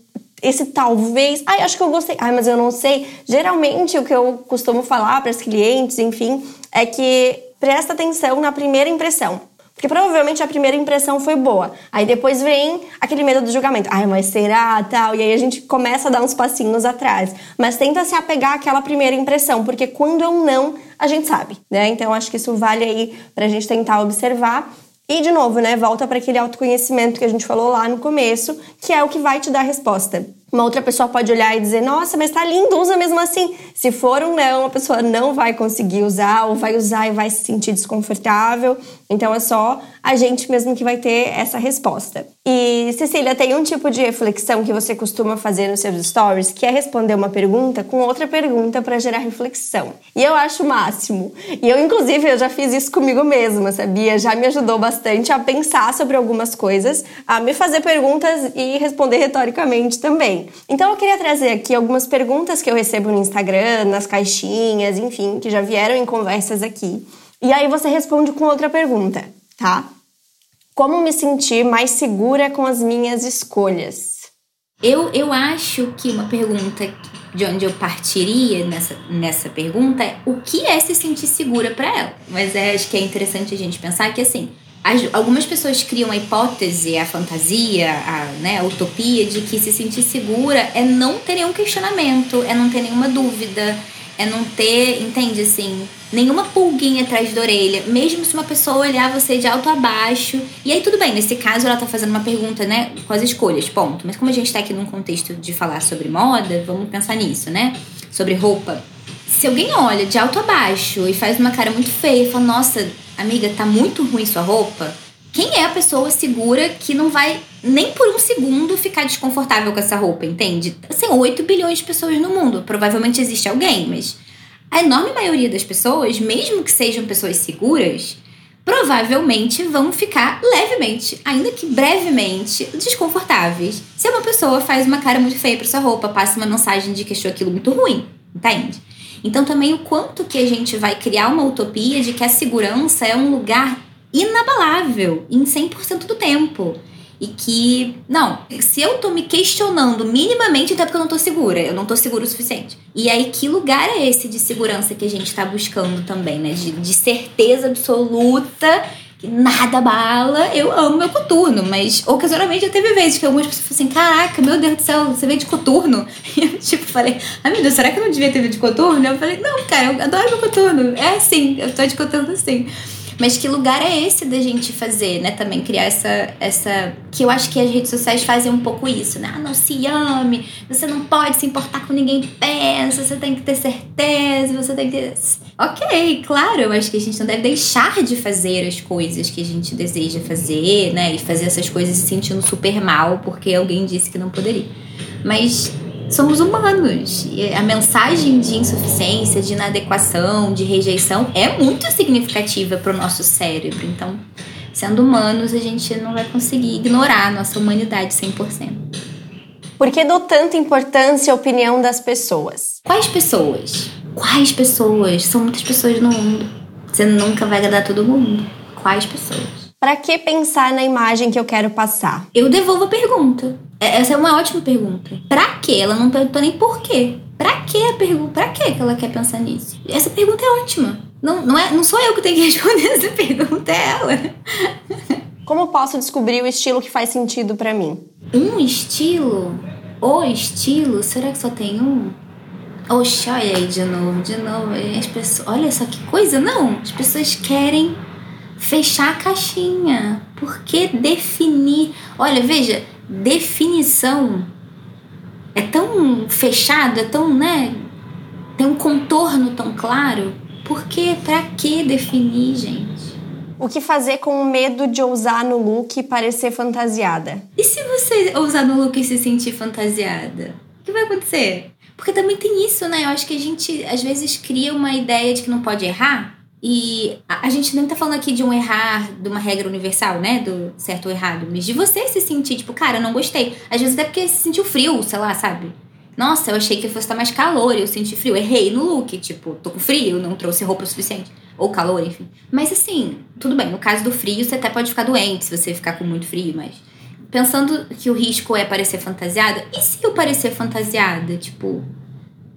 esse talvez, ai, acho que eu gostei, ai, mas eu não sei. Geralmente o que eu costumo falar para os clientes, enfim, é que presta atenção na primeira impressão. Porque provavelmente a primeira impressão foi boa. Aí depois vem aquele medo do julgamento. Ai, mas será? Tal. E aí a gente começa a dar uns passinhos atrás. Mas tenta se apegar àquela primeira impressão, porque quando é um não, a gente sabe, né? Então acho que isso vale aí pra gente tentar observar. E de novo, né, volta para aquele autoconhecimento que a gente falou lá no começo, que é o que vai te dar a resposta. Uma outra pessoa pode olhar e dizer: Nossa, mas tá lindo, usa mesmo assim. Se for um não, a pessoa não vai conseguir usar, ou vai usar e vai se sentir desconfortável. Então é só a gente mesmo que vai ter essa resposta. E Cecília, tem um tipo de reflexão que você costuma fazer nos seus stories, que é responder uma pergunta com outra pergunta para gerar reflexão. E eu acho o máximo. E eu, inclusive, eu já fiz isso comigo mesma, sabia? Já me ajudou bastante a pensar sobre algumas coisas, a me fazer perguntas e responder retoricamente também. Então eu queria trazer aqui algumas perguntas que eu recebo no Instagram, nas caixinhas, enfim, que já vieram em conversas aqui. E aí você responde com outra pergunta, tá? Como me sentir mais segura com as minhas escolhas? Eu, eu acho que uma pergunta de onde eu partiria nessa, nessa pergunta é o que é se sentir segura para ela. Mas é, acho que é interessante a gente pensar que assim, as, algumas pessoas criam a hipótese, a fantasia, a, né, a utopia de que se sentir segura é não ter nenhum questionamento, é não ter nenhuma dúvida, é não ter, entende assim, nenhuma pulguinha atrás da orelha, mesmo se uma pessoa olhar você de alto a baixo. E aí tudo bem, nesse caso ela tá fazendo uma pergunta, né, com as escolhas, ponto. Mas como a gente tá aqui num contexto de falar sobre moda, vamos pensar nisso, né? Sobre roupa. Se alguém olha de alto a baixo e faz uma cara muito feia e fala, nossa, amiga, tá muito ruim sua roupa, quem é a pessoa segura que não vai nem por um segundo ficar desconfortável com essa roupa, entende? Assim, 8 bilhões de pessoas no mundo. Provavelmente existe alguém, mas a enorme maioria das pessoas, mesmo que sejam pessoas seguras, provavelmente vão ficar levemente, ainda que brevemente, desconfortáveis. Se uma pessoa faz uma cara muito feia para sua roupa, passa uma mensagem de que achou aquilo muito ruim, entende? Então também o quanto que a gente vai criar uma utopia de que a segurança é um lugar inabalável em 100% do tempo. E que, não, se eu tô me questionando minimamente, então é porque eu não tô segura, eu não tô seguro o suficiente. E aí, que lugar é esse de segurança que a gente tá buscando também, né? De, de certeza absoluta que nada bala. Eu amo meu coturno, mas ocasionalmente já teve vezes que algumas pessoas falam assim: caraca, meu Deus do céu, você veio de coturno? <laughs> E eu, tipo, falei: ai meu Deus, será que eu não devia ter vindo de coturno? Eu falei: não, cara, eu adoro meu coturno. É assim, eu tô de coturno assim. Mas que lugar é esse da gente fazer, né? Também criar essa. essa que eu acho que as redes sociais fazem um pouco isso, né? Ah, não se ame, você não pode se importar com ninguém pensa, você tem que ter certeza, você tem que. Ok, claro, eu acho que a gente não deve deixar de fazer as coisas que a gente deseja fazer, né? E fazer essas coisas se sentindo super mal porque alguém disse que não poderia. Mas somos humanos. E a mensagem de insuficiência, de inadequação, de rejeição é muito significativa para o nosso cérebro. Então, sendo humanos, a gente não vai conseguir ignorar a nossa humanidade 100%. Por que dou tanta importância à opinião das pessoas? Quais pessoas? Quais pessoas? São muitas pessoas no mundo. Você nunca vai agradar todo mundo. Quais pessoas? Para que pensar na imagem que eu quero passar? Eu devolvo a pergunta. É, essa é uma ótima pergunta. Pra quê? Ela não perguntou nem por quê. Pra que a pergunta? Pra que ela quer pensar nisso? Essa pergunta é ótima. Não, não, é, não sou eu que tenho que <laughs> responder essa pergunta, é ela. Como posso descobrir o estilo que faz sentido para mim? Um estilo? O estilo? Será que só tem um? Oxe, olha aí de novo, de novo. As pessoas, olha só que coisa, não. As pessoas querem fechar a caixinha. Por que definir? Olha, veja, definição é tão fechado, é tão, né? Tem um contorno tão claro. Por que? Pra que definir, gente? O que fazer com o medo de ousar no look e parecer fantasiada? E se você ousar no look e se sentir fantasiada? O que vai acontecer? Porque também tem isso, né? Eu acho que a gente às vezes cria uma ideia de que não pode errar. E a, gente nem tá falando aqui de um errar, de uma regra universal, né? Do certo ou errado. Mas de você se sentir, tipo, cara, eu não gostei. Às vezes até porque se sentiu frio, sei lá, sabe? Nossa, eu achei que fosse estar mais calor, eu senti frio. Errei no look, tipo, tô com frio, não trouxe roupa o suficiente. Ou calor, enfim. Mas assim, tudo bem, no caso do frio, você até pode ficar doente se você ficar com muito frio, mas. Pensando que o risco é parecer fantasiada, e se eu parecer fantasiada? Tipo,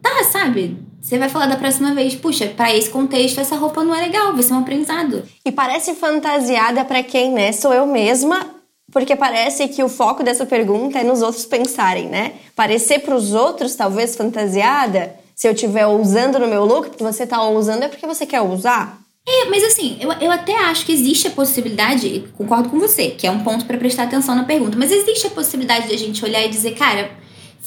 tá, sabe? Você vai falar da próxima vez, puxa, para esse contexto essa roupa não é legal, vai ser um aprendizado. E parece fantasiada para quem, né? Sou eu mesma, porque parece que o foco dessa pergunta é nos outros pensarem, né? Parecer para os outros talvez fantasiada, se eu estiver usando no meu look, porque você tá usando é porque você quer usar. É, mas assim, eu, eu até acho que existe a possibilidade, concordo com você, que é um ponto para prestar atenção na pergunta, mas existe a possibilidade de a gente olhar e dizer, cara,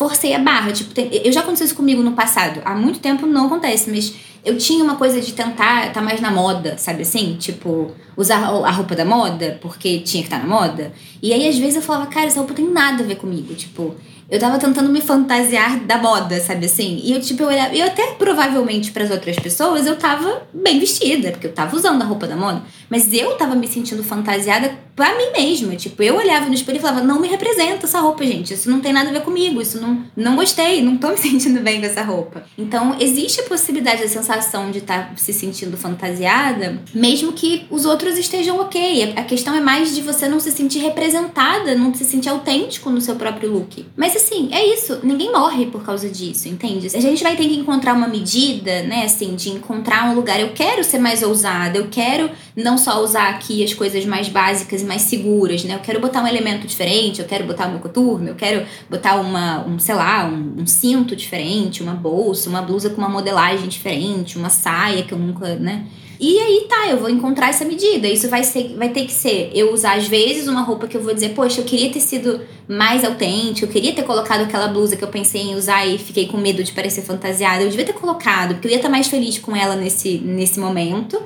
forcei a barra. Tipo, tem, eu já aconteceu isso comigo no passado. Há muito tempo não acontece, mas eu tinha uma coisa de tentar estar tá mais na moda, sabe assim? Tipo, usar a roupa da moda porque tinha que estar tá na moda. E aí, às vezes, eu falava, cara, essa roupa tem nada a ver comigo. Tipo, eu tava tentando me fantasiar da moda, sabe assim? E eu, tipo, eu olhava. E até provavelmente para as outras pessoas eu tava bem vestida, porque eu tava usando a roupa da moda. Mas eu tava me sentindo fantasiada pra mim mesma. Tipo, eu olhava no espelho e falava: não me representa essa roupa, gente. Isso não tem nada a ver comigo. Isso não, não gostei, não tô me <laughs> sentindo bem com essa roupa. Então, existe a possibilidade, a sensação sensação de estar tá se sentindo fantasiada, mesmo que os outros estejam ok. A questão é mais de você não se sentir representada, não se sentir autêntico no seu próprio look. Mas assim, é isso. Ninguém morre por causa disso, entende? A gente vai ter que encontrar uma medida, né, assim, de encontrar um lugar. Eu quero ser mais ousada, eu quero não só usar aqui as coisas mais básicas e mais seguras, né? Eu quero botar um elemento diferente, eu quero botar meu coturno, eu quero botar uma, um, sei lá, um, um cinto diferente, uma bolsa, uma blusa com uma modelagem diferente, uma saia que eu nunca, né? E aí tá, eu vou encontrar essa medida. Isso vai, ser, vai ter que ser eu usar, às vezes, uma roupa que eu vou dizer, poxa, eu queria ter sido mais autêntico, eu queria ter colocado aquela blusa que eu pensei em usar e fiquei com medo de parecer fantasiada. Eu devia ter colocado, porque eu ia estar mais feliz com ela nesse, nesse momento.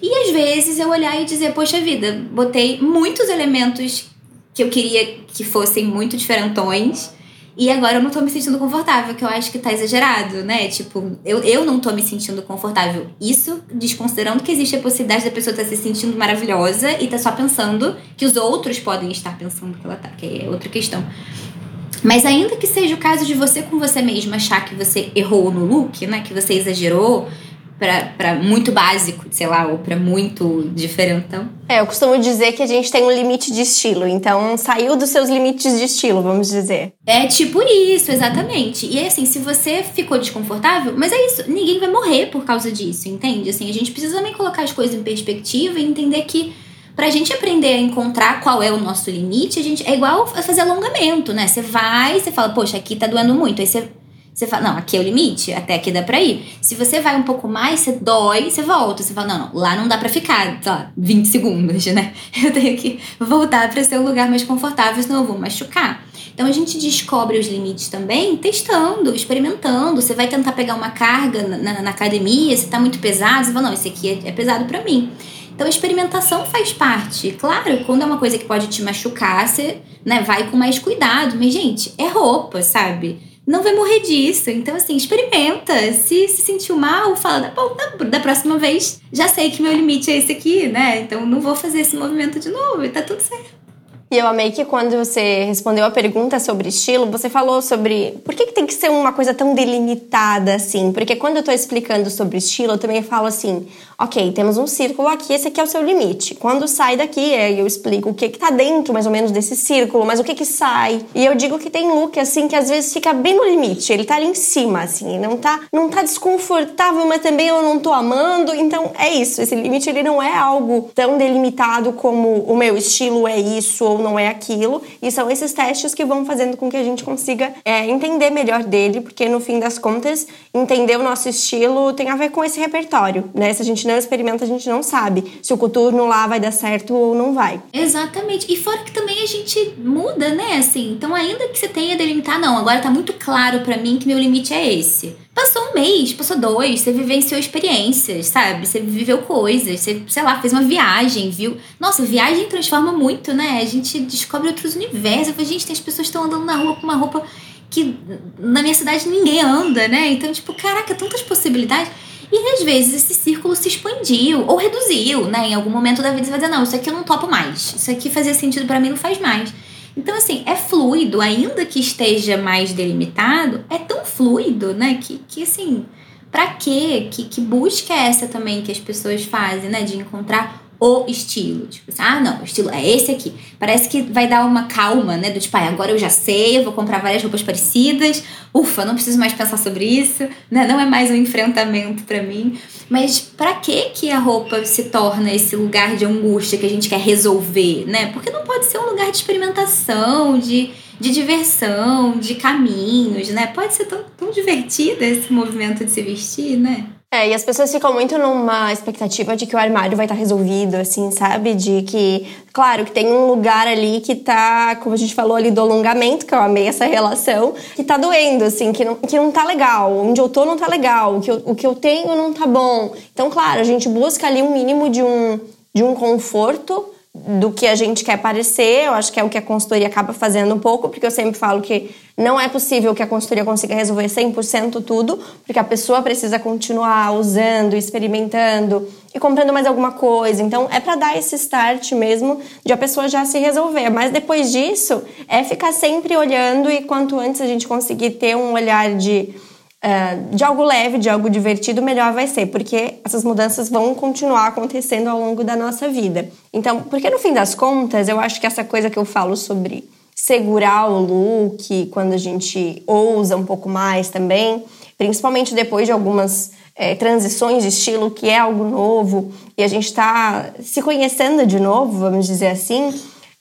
E às vezes eu olhar e dizer, poxa vida, botei muitos elementos que eu queria que fossem muito diferentões e agora eu não tô me sentindo confortável, que eu acho que tá exagerado, né? Tipo, eu, eu não tô me sentindo confortável. Isso desconsiderando que existe a possibilidade da pessoa estar tá se sentindo maravilhosa e tá só pensando que os outros podem estar pensando que ela tá, que é outra questão. Mas ainda que seja o caso de você com você mesma achar que você errou no look, né? Que você exagerou, para muito básico, sei lá, ou para muito diferentão. É, eu costumo dizer que a gente tem um limite de estilo, então saiu dos seus limites de estilo, vamos dizer. É tipo isso, exatamente. E assim, se você ficou desconfortável, mas é isso, ninguém vai morrer por causa disso, entende? Assim, a gente precisa também colocar as coisas em perspectiva e entender que pra gente aprender a encontrar qual é o nosso limite, a gente é igual a fazer alongamento, né? Você vai, você fala, poxa, aqui tá doendo muito, aí você você fala, não, aqui é o limite, até aqui dá pra ir. Se você vai um pouco mais, você dói, você volta. Você fala, não, não, lá não dá pra ficar, sei lá, 20 segundos, né? <laughs> Eu tenho que voltar pra ser um lugar mais confortável, senão eu vou machucar. Então a gente descobre os limites também testando, experimentando. Você vai tentar pegar uma carga na, na, na academia, se tá muito pesado, você fala, não, esse aqui é, é pesado para mim. Então a experimentação faz parte. Claro, quando é uma coisa que pode te machucar, você né, vai com mais cuidado. Mas, gente, é roupa, sabe? Não vai morrer disso. Então, assim, experimenta. Se se sentiu mal, fala, bom, da, da próxima vez já sei que meu limite é esse aqui, né? Então não vou fazer esse movimento de novo e tá tudo certo. E eu amei que quando você respondeu a pergunta sobre estilo, você falou sobre por que, que tem que ser uma coisa tão delimitada assim. Porque quando eu tô explicando sobre estilo, eu também falo assim: ok, temos um círculo aqui, esse aqui é o seu limite. Quando sai daqui, eu explico o que, que tá dentro mais ou menos desse círculo, mas o que, que sai. E eu digo que tem look assim que às vezes fica bem no limite, ele tá ali em cima, assim, não tá, não tá desconfortável, mas também eu não tô amando. Então é isso, esse limite ele não é algo tão delimitado como o meu estilo é isso ou não é aquilo. E são esses testes que vão fazendo com que a gente consiga é, entender melhor dele, porque no fim das contas, entender o nosso estilo tem a ver com esse repertório, né? Se a gente não experimenta, a gente não sabe se o coturno lá vai dar certo ou não vai. Exatamente. E fora que também a gente muda, né? Assim, então ainda que você tenha delimitar, não, agora tá muito claro para mim que meu limite é esse. Passou um mês, passou dois, você vivenciou experiências, sabe? Você viveu coisas, você, sei lá, fez uma viagem, viu? Nossa, viagem transforma muito, né? A gente descobre outros universos. A gente tem as pessoas estão andando na rua com uma roupa que na minha cidade ninguém anda, né? Então, tipo, caraca, tantas possibilidades. E às vezes esse círculo se expandiu ou reduziu, né? Em algum momento da vida você vai dizer, não, isso aqui eu não topo mais. Isso aqui fazia sentido para mim, não faz mais. Então, assim, é fluido, ainda que esteja mais delimitado, é tão fluido, né? Que, que assim, pra quê? Que, que busca é essa também que as pessoas fazem, né? De encontrar o estilo. Tipo assim, ah, não, o estilo é esse aqui. Parece que vai dar uma calma, né? Do tipo, ah, agora eu já sei, eu vou comprar várias roupas parecidas. Ufa, não preciso mais pensar sobre isso, né? Não é mais um enfrentamento para mim. Mas para que que a roupa se torna esse lugar de angústia que a gente quer resolver, né? Porque não pode ser um lugar de experimentação, de, de diversão, de caminhos, né? Pode ser tão, tão divertido esse movimento de se vestir, né? É, e as pessoas ficam muito numa expectativa de que o armário vai estar tá resolvido, assim, sabe? De que, claro, que tem um lugar ali que tá, como a gente falou ali do alongamento, que eu amei essa relação, que tá doendo, assim, que não, que não tá legal. Onde eu tô não tá legal, o que eu, o que eu tenho não tá bom. Então, claro, a gente busca ali um mínimo de um, de um conforto do que a gente quer parecer. Eu acho que é o que a consultoria acaba fazendo um pouco, porque eu sempre falo que não é possível que a consultoria consiga resolver 100% tudo, porque a pessoa precisa continuar usando, experimentando e comprando mais alguma coisa. Então, é para dar esse start mesmo de a pessoa já se resolver. Mas depois disso, é ficar sempre olhando e quanto antes a gente conseguir ter um olhar de uh, de algo leve, de algo divertido, melhor vai ser, porque essas mudanças vão continuar acontecendo ao longo da nossa vida. Então, porque no fim das contas, eu acho que essa coisa que eu falo sobre segurar o look quando a gente ousa um pouco mais também, principalmente depois de algumas é, transições de estilo, que é algo novo, e a gente está se conhecendo de novo, vamos dizer assim.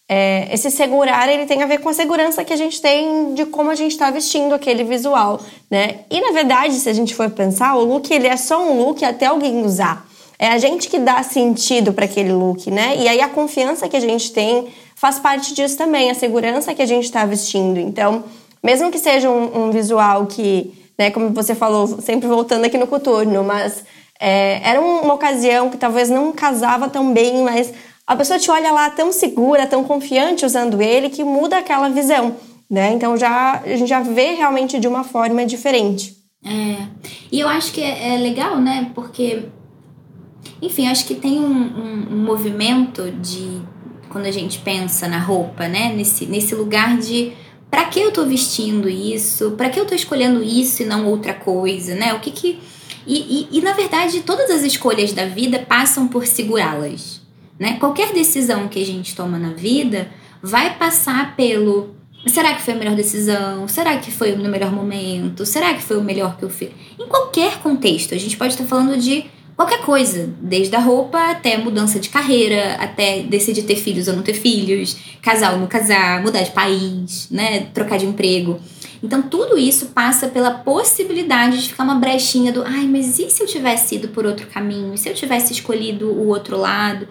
É, esse segurar ele tem a ver com a segurança que a gente tem de como a gente está vestindo aquele visual, né? E na verdade, se a gente for pensar, o look ele é só um look até alguém usar. É a gente que dá sentido para aquele look, né? E aí a confiança que a gente tem faz parte disso também, a segurança que a gente está vestindo. Então, mesmo que seja um, um, visual que, né, como você falou, sempre voltando aqui no coturno, mas é, era uma ocasião que talvez não casava tão bem, mas a pessoa te olha lá tão segura, tão confiante usando ele, que muda aquela visão, né? Então já, a gente já vê realmente de uma forma diferente. É, e eu acho que é, é legal, né? Porque, enfim, acho que tem um, um, um movimento de quando a gente pensa na roupa, né? Nesse, nesse lugar de para que eu tô vestindo isso? Para que eu tô escolhendo isso e não outra coisa, né? O que que. E, e, e na verdade, todas as escolhas da vida passam por segurá-las, né? Qualquer decisão que a gente toma na vida vai passar pelo. Será que foi a melhor decisão? Será que foi no melhor momento? Será que foi o melhor que eu fiz? Em qualquer contexto, a gente pode estar falando de qualquer coisa, desde a roupa até mudança de carreira, até decidir ter filhos ou não ter filhos, casar ou não casar, mudar de país, né, trocar de emprego. Então tudo isso passa pela possibilidade de ficar uma brechinha do, ai, mas e se eu tivesse ido por outro caminho? E se eu tivesse escolhido o outro lado?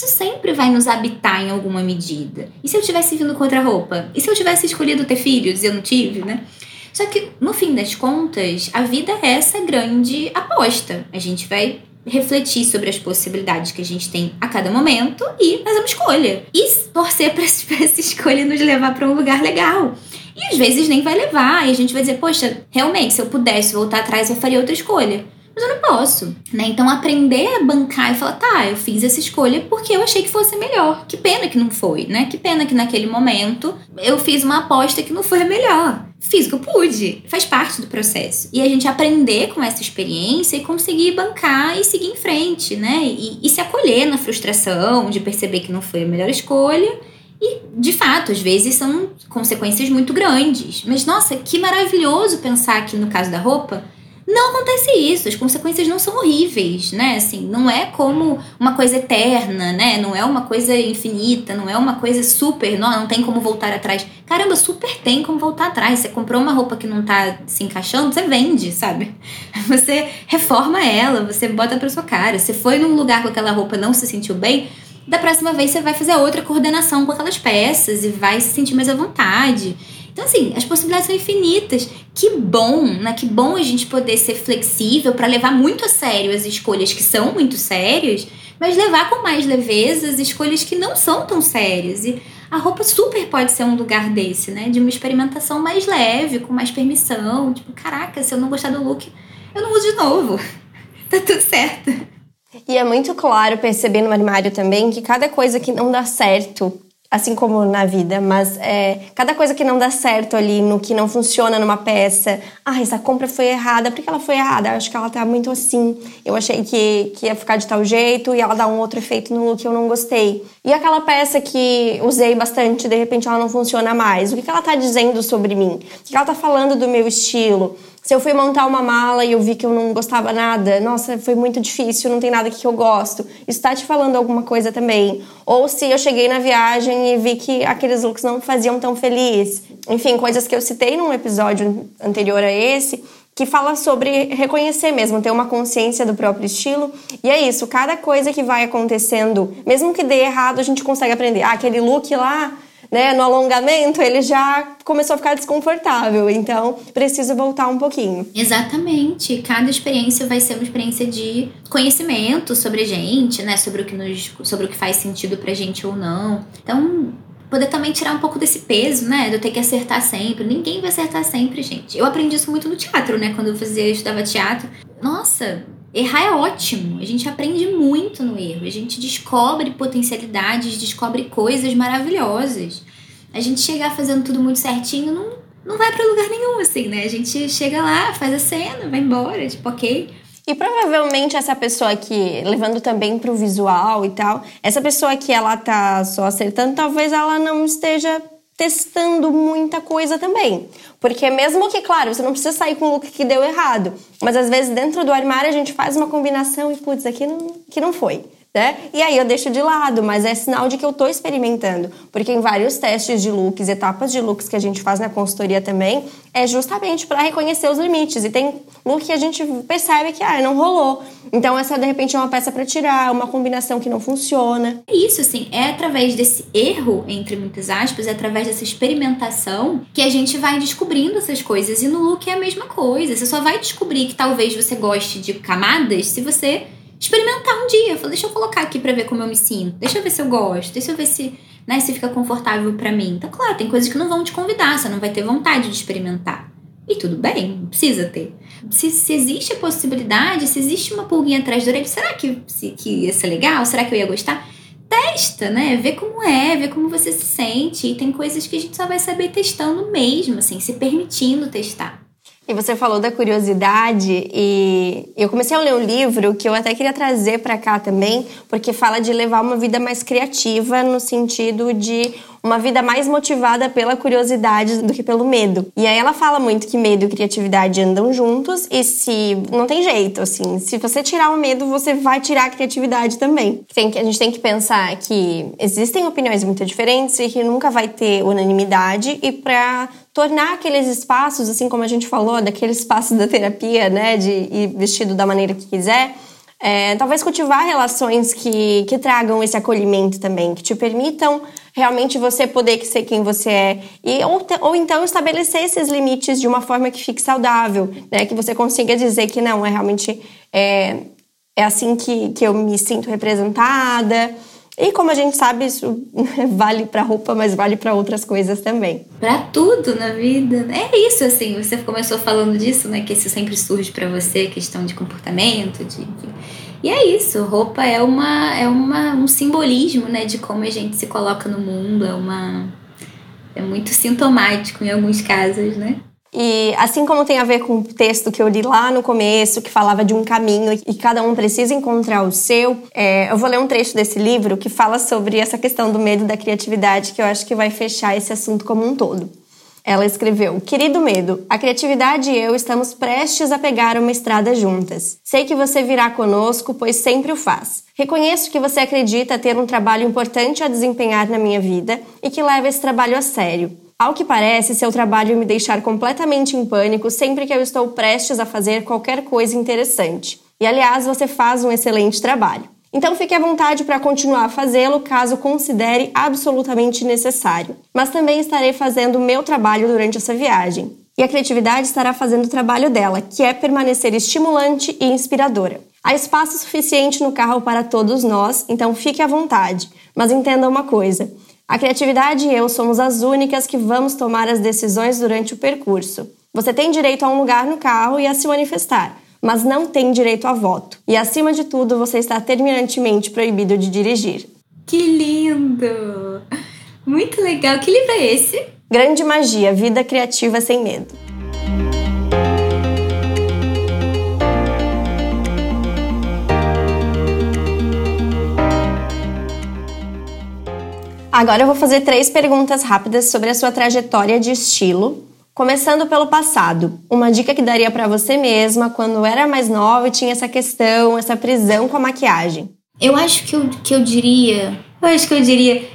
Isso sempre vai nos habitar em alguma medida. E se eu tivesse vindo com outra roupa? E se eu tivesse escolhido ter filhos e eu não tive, né? Só que, no fim das contas, a vida é essa grande aposta. A gente vai refletir sobre as possibilidades que a gente tem a cada momento e fazer uma escolha. E torcer para <laughs> essa escolha nos levar para um lugar legal. E às vezes nem vai levar, e a gente vai dizer, poxa, realmente, se eu pudesse voltar atrás, eu faria outra escolha. Mas eu não posso, né? Então aprender a bancar e falar, tá, eu fiz essa escolha porque eu achei que fosse melhor. Que pena que não foi, né? Que pena que naquele momento eu fiz uma aposta que não foi a melhor fiz o que eu pude. Faz parte do processo. E a gente aprender com essa experiência e conseguir bancar e seguir em frente, né? E, e se acolher na frustração de perceber que não foi a melhor escolha. E, de fato, às vezes são consequências muito grandes. Mas, nossa, que maravilhoso pensar que no caso da roupa não acontece isso, as consequências não são horríveis, né? Assim, não é como uma coisa eterna, né? Não é uma coisa infinita, não é uma coisa super, não, não tem como voltar atrás. Caramba, super tem como voltar atrás. Você comprou uma roupa que não tá se encaixando, você vende, sabe? <laughs> Você reforma ela, você bota pra sua cara. Você foi num lugar com aquela roupa não se sentiu bem, da próxima vez você vai fazer outra coordenação com aquelas peças e vai se sentir mais à vontade. Então, assim, as possibilidades são infinitas. Que bom, né? Que bom a gente poder ser flexível para levar muito a sério as escolhas que são muito sérias, mas levar com mais leveza as escolhas que não são tão sérias. E a roupa super pode ser um lugar desse, né? De uma experimentação mais leve, com mais permissão. Tipo, caraca, se eu não gostar do look, eu não uso de novo. <laughs> tá tudo certo. E é muito claro perceber no armário também que cada coisa que não dá certo assim como na vida, mas é, cada coisa que não dá certo ali, no que não funciona numa peça, ah, essa compra foi errada, por que ela foi errada? Eu acho que ela tá muito assim, eu achei que, que ia ficar de tal jeito e ela dá um outro efeito no look que eu não gostei. E aquela peça que usei bastante, de repente ela não funciona mais, o que, que ela tá dizendo sobre mim? O que, que ela tá falando do meu estilo? Se eu fui montar uma mala e eu vi que eu não gostava nada, nossa, foi muito difícil, não tem nada que eu gosto. Isso tá te falando alguma coisa também. Ou se eu cheguei na viagem e vi que aqueles looks não faziam tão feliz. Enfim, coisas que eu citei num episódio anterior a esse, que fala sobre reconhecer mesmo, ter uma consciência do próprio estilo. E é isso, cada coisa que vai acontecendo, mesmo que dê errado, a gente consegue aprender. Ah, aquele look lá né, no alongamento, ele já começou a ficar desconfortável. Então, preciso voltar um pouquinho. Exatamente. Cada experiência vai ser uma experiência de conhecimento sobre a gente, né? Sobre o que, nos, sobre o que faz sentido pra gente ou não. Então, poder também tirar um pouco desse peso, né? De eu ter que acertar sempre. Ninguém vai acertar sempre, gente. Eu aprendi isso muito no teatro, né? Quando eu fazia, eu estudava teatro. Nossa, Errar é ótimo, a gente aprende muito no erro, a gente descobre potencialidades, descobre coisas maravilhosas. A gente chegar fazendo tudo muito certinho não, não vai para lugar nenhum, assim, né? A gente chega lá, faz a cena, vai embora, tipo, ok. E provavelmente essa pessoa que, levando também pro visual e tal, essa pessoa que ela tá só acertando, talvez ela não esteja testando muita coisa também. Porque mesmo que, claro, você não precisa sair com o look que deu errado, mas às vezes dentro do armário a gente faz uma combinação e, putz, aqui não, que não foi né? E aí eu deixo de lado, mas é sinal de que eu estou experimentando, porque em vários testes de looks, etapas de looks que a gente faz na consultoria também, é justamente para reconhecer os limites. E tem look que a gente percebe que ah, não rolou. Então essa de repente é uma peça para tirar, uma combinação que não funciona. É isso assim, é através desse erro entre muitas aspas, é através dessa experimentação que a gente vai descobrindo essas coisas. E no look é a mesma coisa. Você só vai descobrir que talvez você goste de camadas se você experimentar um dia. Falei, deixa eu colocar aqui para ver como eu me sinto. Deixa eu ver se eu gosto. Deixa eu ver se, né, se fica confortável para mim. Então, claro, tem coisas que não vão te convidar, você não vai ter vontade de experimentar. E tudo bem, não precisa ter. Se, se existe a possibilidade, se existe uma pulguinha atrás do orelha, será que, se, que ia ser legal? Será que eu ia gostar? Testa, né? Vê como é, vê como você se sente. E tem coisas que a gente só vai saber testando mesmo, assim, se permitindo testar. E você falou da curiosidade e eu comecei a ler um livro que eu até queria trazer para cá também, porque fala de levar uma vida mais criativa no sentido de uma vida mais motivada pela curiosidade do que pelo medo. E aí ela fala muito que medo e criatividade andam juntos e se não tem jeito, assim, se você tirar o medo, você vai tirar a criatividade também. Tem que a gente tem que pensar que existem opiniões muito diferentes e que nunca vai ter unanimidade e para tornar aqueles espaços, assim como a gente falou, daquele espaço da terapia, né, de ir vestido da maneira que quiser, é, talvez cultivar relações que, que tragam esse acolhimento também, que te permitam realmente você poder ser quem você é. E, ou, ou então estabelecer esses limites de uma forma que fique saudável, né? Que você consiga dizer que não, é realmente é, é assim que, que eu me sinto representada. E como a gente sabe, isso <laughs> vale para roupa, mas vale para outras coisas também. Para tudo na vida. É isso, assim. Você começou falando disso, né? Que isso sempre surge para você, questão de comportamento, de. E é isso, roupa é uma é uma, um simbolismo, né, de como a gente se coloca no mundo, é uma é muito sintomático em alguns casos, né? E assim como tem a ver com o texto que eu li lá no começo, que falava de um caminho e cada um precisa encontrar o seu, é, eu vou ler um trecho desse livro que fala sobre essa questão do medo da criatividade, que eu acho que vai fechar esse assunto como um todo. Ela escreveu: Querido medo, a criatividade e eu estamos prestes a pegar uma estrada juntas. Sei que você virá conosco, pois sempre o faz. Reconheço que você acredita ter um trabalho importante a desempenhar na minha vida e que leva esse trabalho a sério. Ao que parece, seu trabalho me deixar completamente em pânico sempre que eu estou prestes a fazer qualquer coisa interessante. E aliás, você faz um excelente trabalho. Então fique à vontade para continuar a fazê-lo caso considere absolutamente necessário. Mas também estarei fazendo o meu trabalho durante essa viagem. E a criatividade estará fazendo o trabalho dela, que é permanecer estimulante e inspiradora. Há espaço suficiente no carro para todos nós, então fique à vontade. Mas entenda uma coisa: a criatividade e eu somos as únicas que vamos tomar as decisões durante o percurso. Você tem direito a um lugar no carro e a se manifestar, mas não tem direito a voto. E acima de tudo, você está terminantemente proibido de dirigir. Que lindo! Muito legal. Que livro é esse? Grande Magia Vida Criativa Sem Medo. Agora eu vou fazer três perguntas rápidas sobre a sua trajetória de estilo, começando pelo passado. Uma dica que daria para você mesma quando era mais nova e tinha essa questão, essa prisão com a maquiagem. Eu acho que eu, que eu diria, eu acho que eu diria,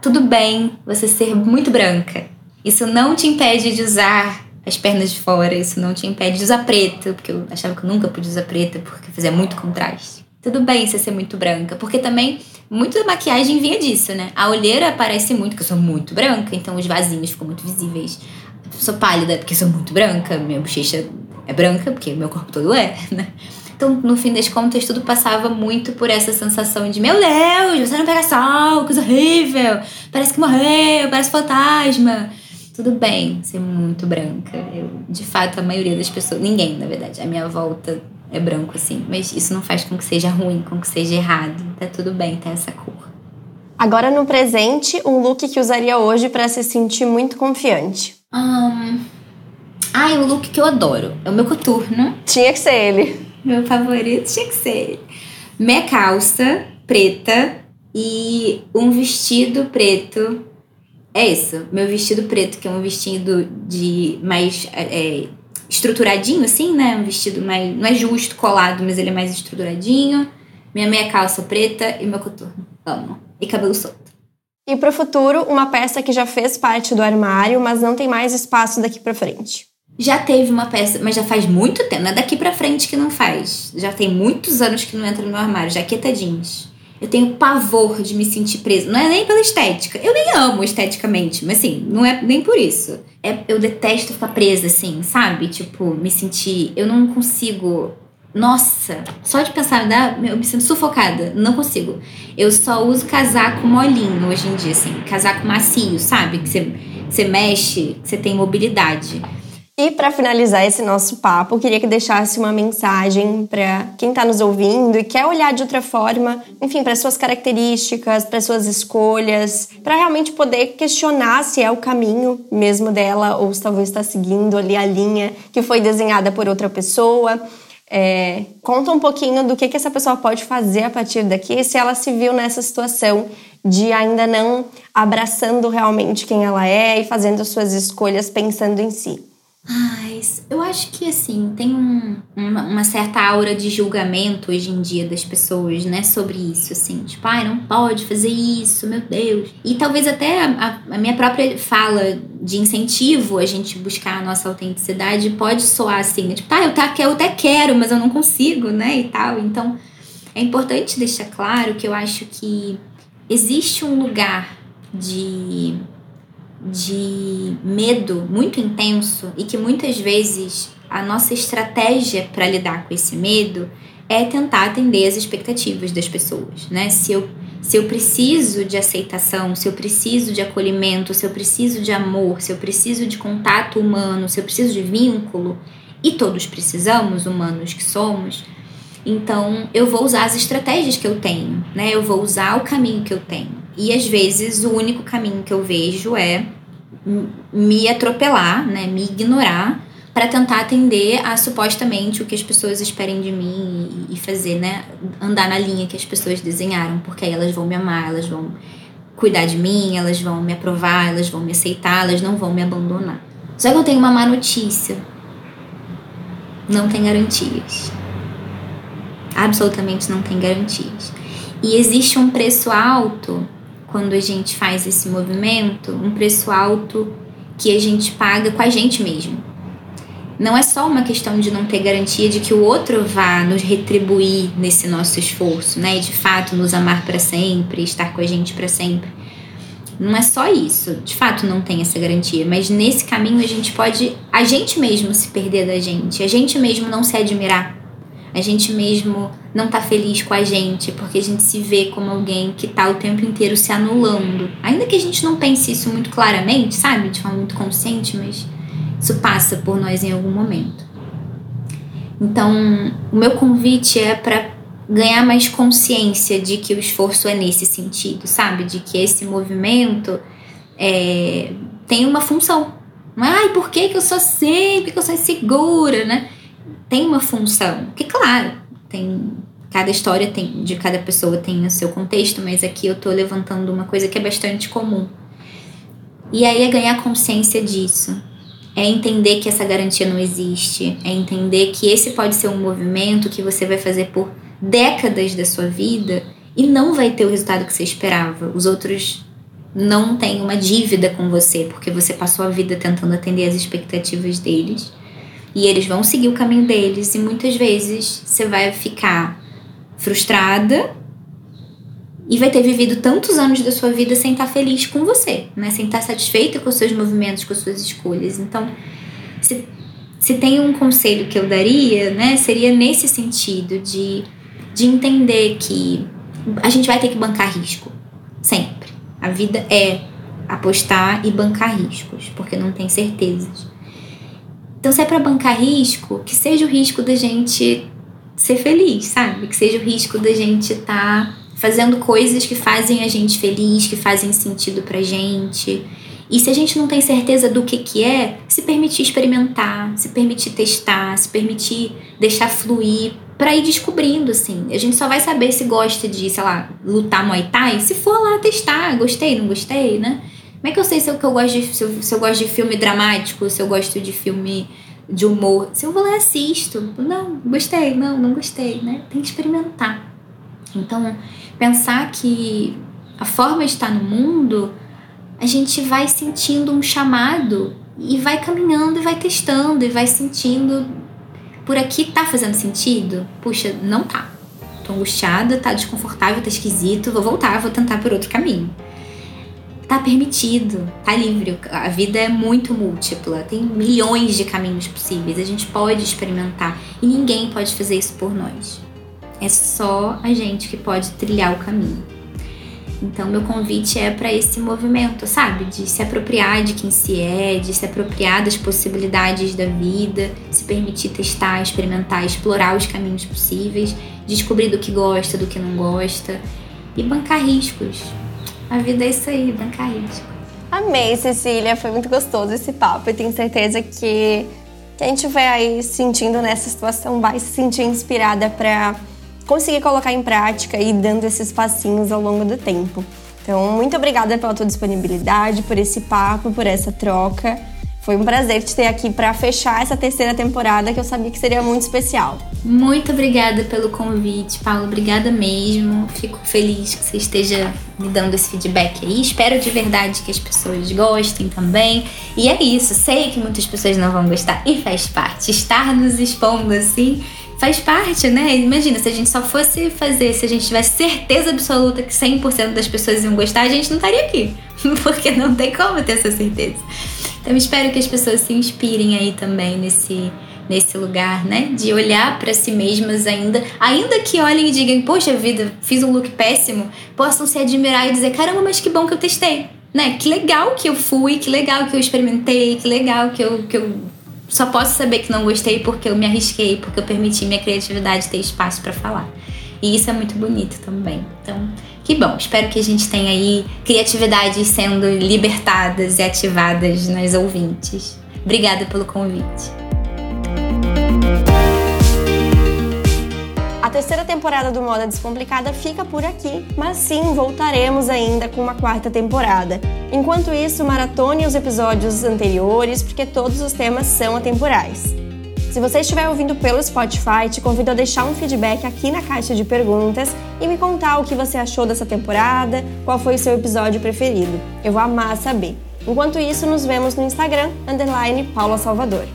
tudo bem você ser muito branca. Isso não te impede de usar as pernas de fora, isso não te impede de usar preto, porque eu achava que eu nunca podia usar preta porque fazia muito contraste. Tudo bem você ser muito branca, porque também muito da maquiagem vinha disso, né? A olheira aparece muito, porque eu sou muito branca, então os vasinhos ficam muito visíveis. Eu sou pálida, porque sou muito branca, minha bochecha é branca, porque meu corpo todo é, né? Então, no fim das contas, tudo passava muito por essa sensação de: meu Deus, você não pega sol, coisa horrível, parece que morreu, parece fantasma. Tudo bem ser muito branca. Eu, de fato, a maioria das pessoas, ninguém, na verdade, a minha volta é branco assim, mas isso não faz com que seja ruim, com que seja errado. Tá tudo bem ter essa cor. Agora no presente, um look que usaria hoje para se sentir muito confiante. Um... Ai, o look que eu adoro. É o meu coturno. Tinha que ser ele. Meu favorito tinha que ser ele. Minha calça preta e um vestido preto. É isso, meu vestido preto, que é um vestido de mais é, estruturadinho, assim, né? Um vestido mais. Não é justo colado, mas ele é mais estruturadinho. Minha meia calça preta e meu coturno. Amo. E cabelo solto. E para o futuro, uma peça que já fez parte do armário, mas não tem mais espaço daqui para frente. Já teve uma peça, mas já faz muito tempo. Não é daqui para frente que não faz. Já tem muitos anos que não entra no meu armário. Jaqueta jeans. Eu tenho pavor de me sentir presa. Não é nem pela estética. Eu nem amo esteticamente, mas assim, não é nem por isso. É, eu detesto ficar presa, assim, sabe? Tipo, me sentir. Eu não consigo. Nossa, só de pensar, dá, eu me sinto sufocada. Não consigo. Eu só uso casaco molinho hoje em dia, assim. Casaco macio, sabe? Que você, você mexe, que você tem mobilidade. E para finalizar esse nosso papo, queria que deixasse uma mensagem para quem está nos ouvindo e quer olhar de outra forma, enfim, para suas características, para suas escolhas, para realmente poder questionar se é o caminho mesmo dela ou se talvez está seguindo ali a linha que foi desenhada por outra pessoa. É, conta um pouquinho do que, que essa pessoa pode fazer a partir daqui, se ela se viu nessa situação de ainda não abraçando realmente quem ela é e fazendo suas escolhas pensando em si. Ai, eu acho que assim, tem um, uma, uma, certa aura de julgamento hoje em dia das pessoas, né, sobre isso, assim, tipo, ai, não pode fazer isso, meu Deus. E talvez até a, a minha própria fala de incentivo a gente buscar a nossa autenticidade pode soar assim, tipo, tá, eu, tá, eu até quero, mas eu não consigo, né, e tal. Então, é importante deixar claro que eu acho que existe um lugar de de medo muito intenso e que muitas vezes a nossa estratégia para lidar com esse medo é tentar atender as expectativas das pessoas, né? Se eu se eu preciso de aceitação, se eu preciso de acolhimento, se eu preciso de amor, se eu preciso de contato humano, se eu preciso de vínculo, e todos precisamos, humanos que somos, então eu vou usar as estratégias que eu tenho, né? Eu vou usar o caminho que eu tenho. E às vezes o único caminho que eu vejo é me atropelar, né, me ignorar para tentar atender a supostamente o que as pessoas esperem de mim e fazer, né, andar na linha que as pessoas desenharam, porque aí elas vão me amar, elas vão cuidar de mim, elas vão me aprovar, elas vão me aceitar, elas não vão me abandonar. Só que eu tenho uma má notícia. Não tem garantias. Absolutamente não tem garantias. E existe um preço alto quando a gente faz esse movimento, um preço alto que a gente paga com a gente mesmo. Não é só uma questão de não ter garantia de que o outro vá nos retribuir nesse nosso esforço, né? De fato nos amar para sempre, estar com a gente para sempre. Não é só isso, de fato não tem essa garantia, mas nesse caminho a gente pode a gente mesmo se perder da gente, a gente mesmo não se admirar a gente mesmo não tá feliz com a gente, porque a gente se vê como alguém que tá o tempo inteiro se anulando. Ainda que a gente não pense isso muito claramente, sabe? De forma muito consciente, mas isso passa por nós em algum momento. Então, o meu convite é para ganhar mais consciência de que o esforço é nesse sentido, sabe? De que esse movimento é, tem uma função. Não é, ai, por que, que eu sou assim? que eu sou insegura, né? Tem uma função. Que claro, tem cada história tem de cada pessoa tem o seu contexto, mas aqui eu tô levantando uma coisa que é bastante comum. E aí é ganhar consciência disso. É entender que essa garantia não existe, é entender que esse pode ser um movimento que você vai fazer por décadas da sua vida e não vai ter o resultado que você esperava. Os outros não têm uma dívida com você, porque você passou a vida tentando atender as expectativas deles e eles vão seguir o caminho deles e muitas vezes você vai ficar frustrada e vai ter vivido tantos anos da sua vida sem estar feliz com você, né? Sem estar satisfeita com os seus movimentos, com as suas escolhas. Então, se, se tem um conselho que eu daria, né, seria nesse sentido de, de entender que a gente vai ter que bancar risco, sempre. A vida é apostar e bancar riscos, porque não tem certezas. Então, se é para bancar risco, que seja o risco da gente ser feliz, sabe? Que seja o risco da gente estar tá fazendo coisas que fazem a gente feliz, que fazem sentido pra gente. E se a gente não tem certeza do que, que é, se permitir experimentar, se permitir testar, se permitir deixar fluir para ir descobrindo, assim. A gente só vai saber se gosta de, sei lá, lutar Muay Thai se for lá testar, gostei, não gostei, né? Como é que eu sei se eu, que eu gosto de, se eu, se eu gosto de filme dramático, se eu gosto de filme de humor? Se eu vou lá e assisto, não, gostei, não, não gostei, né? Tem que experimentar. Então, pensar que a forma de estar no mundo a gente vai sentindo um chamado e vai caminhando e vai testando e vai sentindo por aqui tá fazendo sentido? Puxa, não tá. Tô angustiada, tá desconfortável, tá esquisito, vou voltar, vou tentar por outro caminho. Tá permitido, tá livre. A vida é muito múltipla, tem milhões de caminhos possíveis, a gente pode experimentar e ninguém pode fazer isso por nós. É só a gente que pode trilhar o caminho. Então, meu convite é para esse movimento, sabe? De se apropriar de quem se é, de se apropriar das possibilidades da vida, se permitir testar, experimentar, explorar os caminhos possíveis, descobrir do que gosta, do que não gosta e bancar riscos. A vida é isso aí, bancar riscos. Amei, Cecília. Foi muito gostoso esse papo e tenho certeza que quem estiver aí sentindo nessa situação vai se sentir inspirada para conseguir colocar em prática e dando esses passinhos ao longo do tempo. Então, muito obrigada pela tua disponibilidade, por esse papo, por essa troca. Foi um prazer te ter aqui para fechar essa terceira temporada que eu sabia que seria muito especial. Muito obrigada pelo convite, Paulo. Obrigada mesmo. Fico feliz que você esteja me dando esse feedback aí. Espero de verdade que as pessoas gostem também. E é isso. Sei que muitas pessoas não vão gostar e faz parte. Estar nos expondo assim faz parte, né? Imagina, se a gente só fosse fazer, se a gente tivesse certeza absoluta que 100% das pessoas iam gostar, a gente não estaria aqui. <laughs> Porque não tem como ter essa certeza. Então, espero que as pessoas se inspirem aí também nesse nesse lugar, né? De olhar para si mesmas ainda, ainda que olhem e digam, poxa vida, fiz um look péssimo, possam se admirar e dizer, caramba, mas que bom que eu testei, né? Que legal que eu fui, que legal que eu experimentei, que legal que eu, que eu só posso saber que não gostei porque eu me arrisquei, porque eu permiti minha criatividade ter espaço para falar. E isso é muito bonito também. Então, que bom. Espero que a gente tenha aí criatividades sendo libertadas e ativadas nas ouvintes. Obrigada pelo convite. A terceira temporada do Moda Descomplicada fica por aqui, mas sim voltaremos ainda com uma quarta temporada. Enquanto isso, maratone os episódios anteriores, porque todos os temas são atemporais. Se você estiver ouvindo pelo Spotify, te convido a deixar um feedback aqui na caixa de perguntas e me contar o que você achou dessa temporada, qual foi o seu episódio preferido. Eu vou amar saber. Enquanto isso, nos vemos no Instagram, underline Paula Salvador.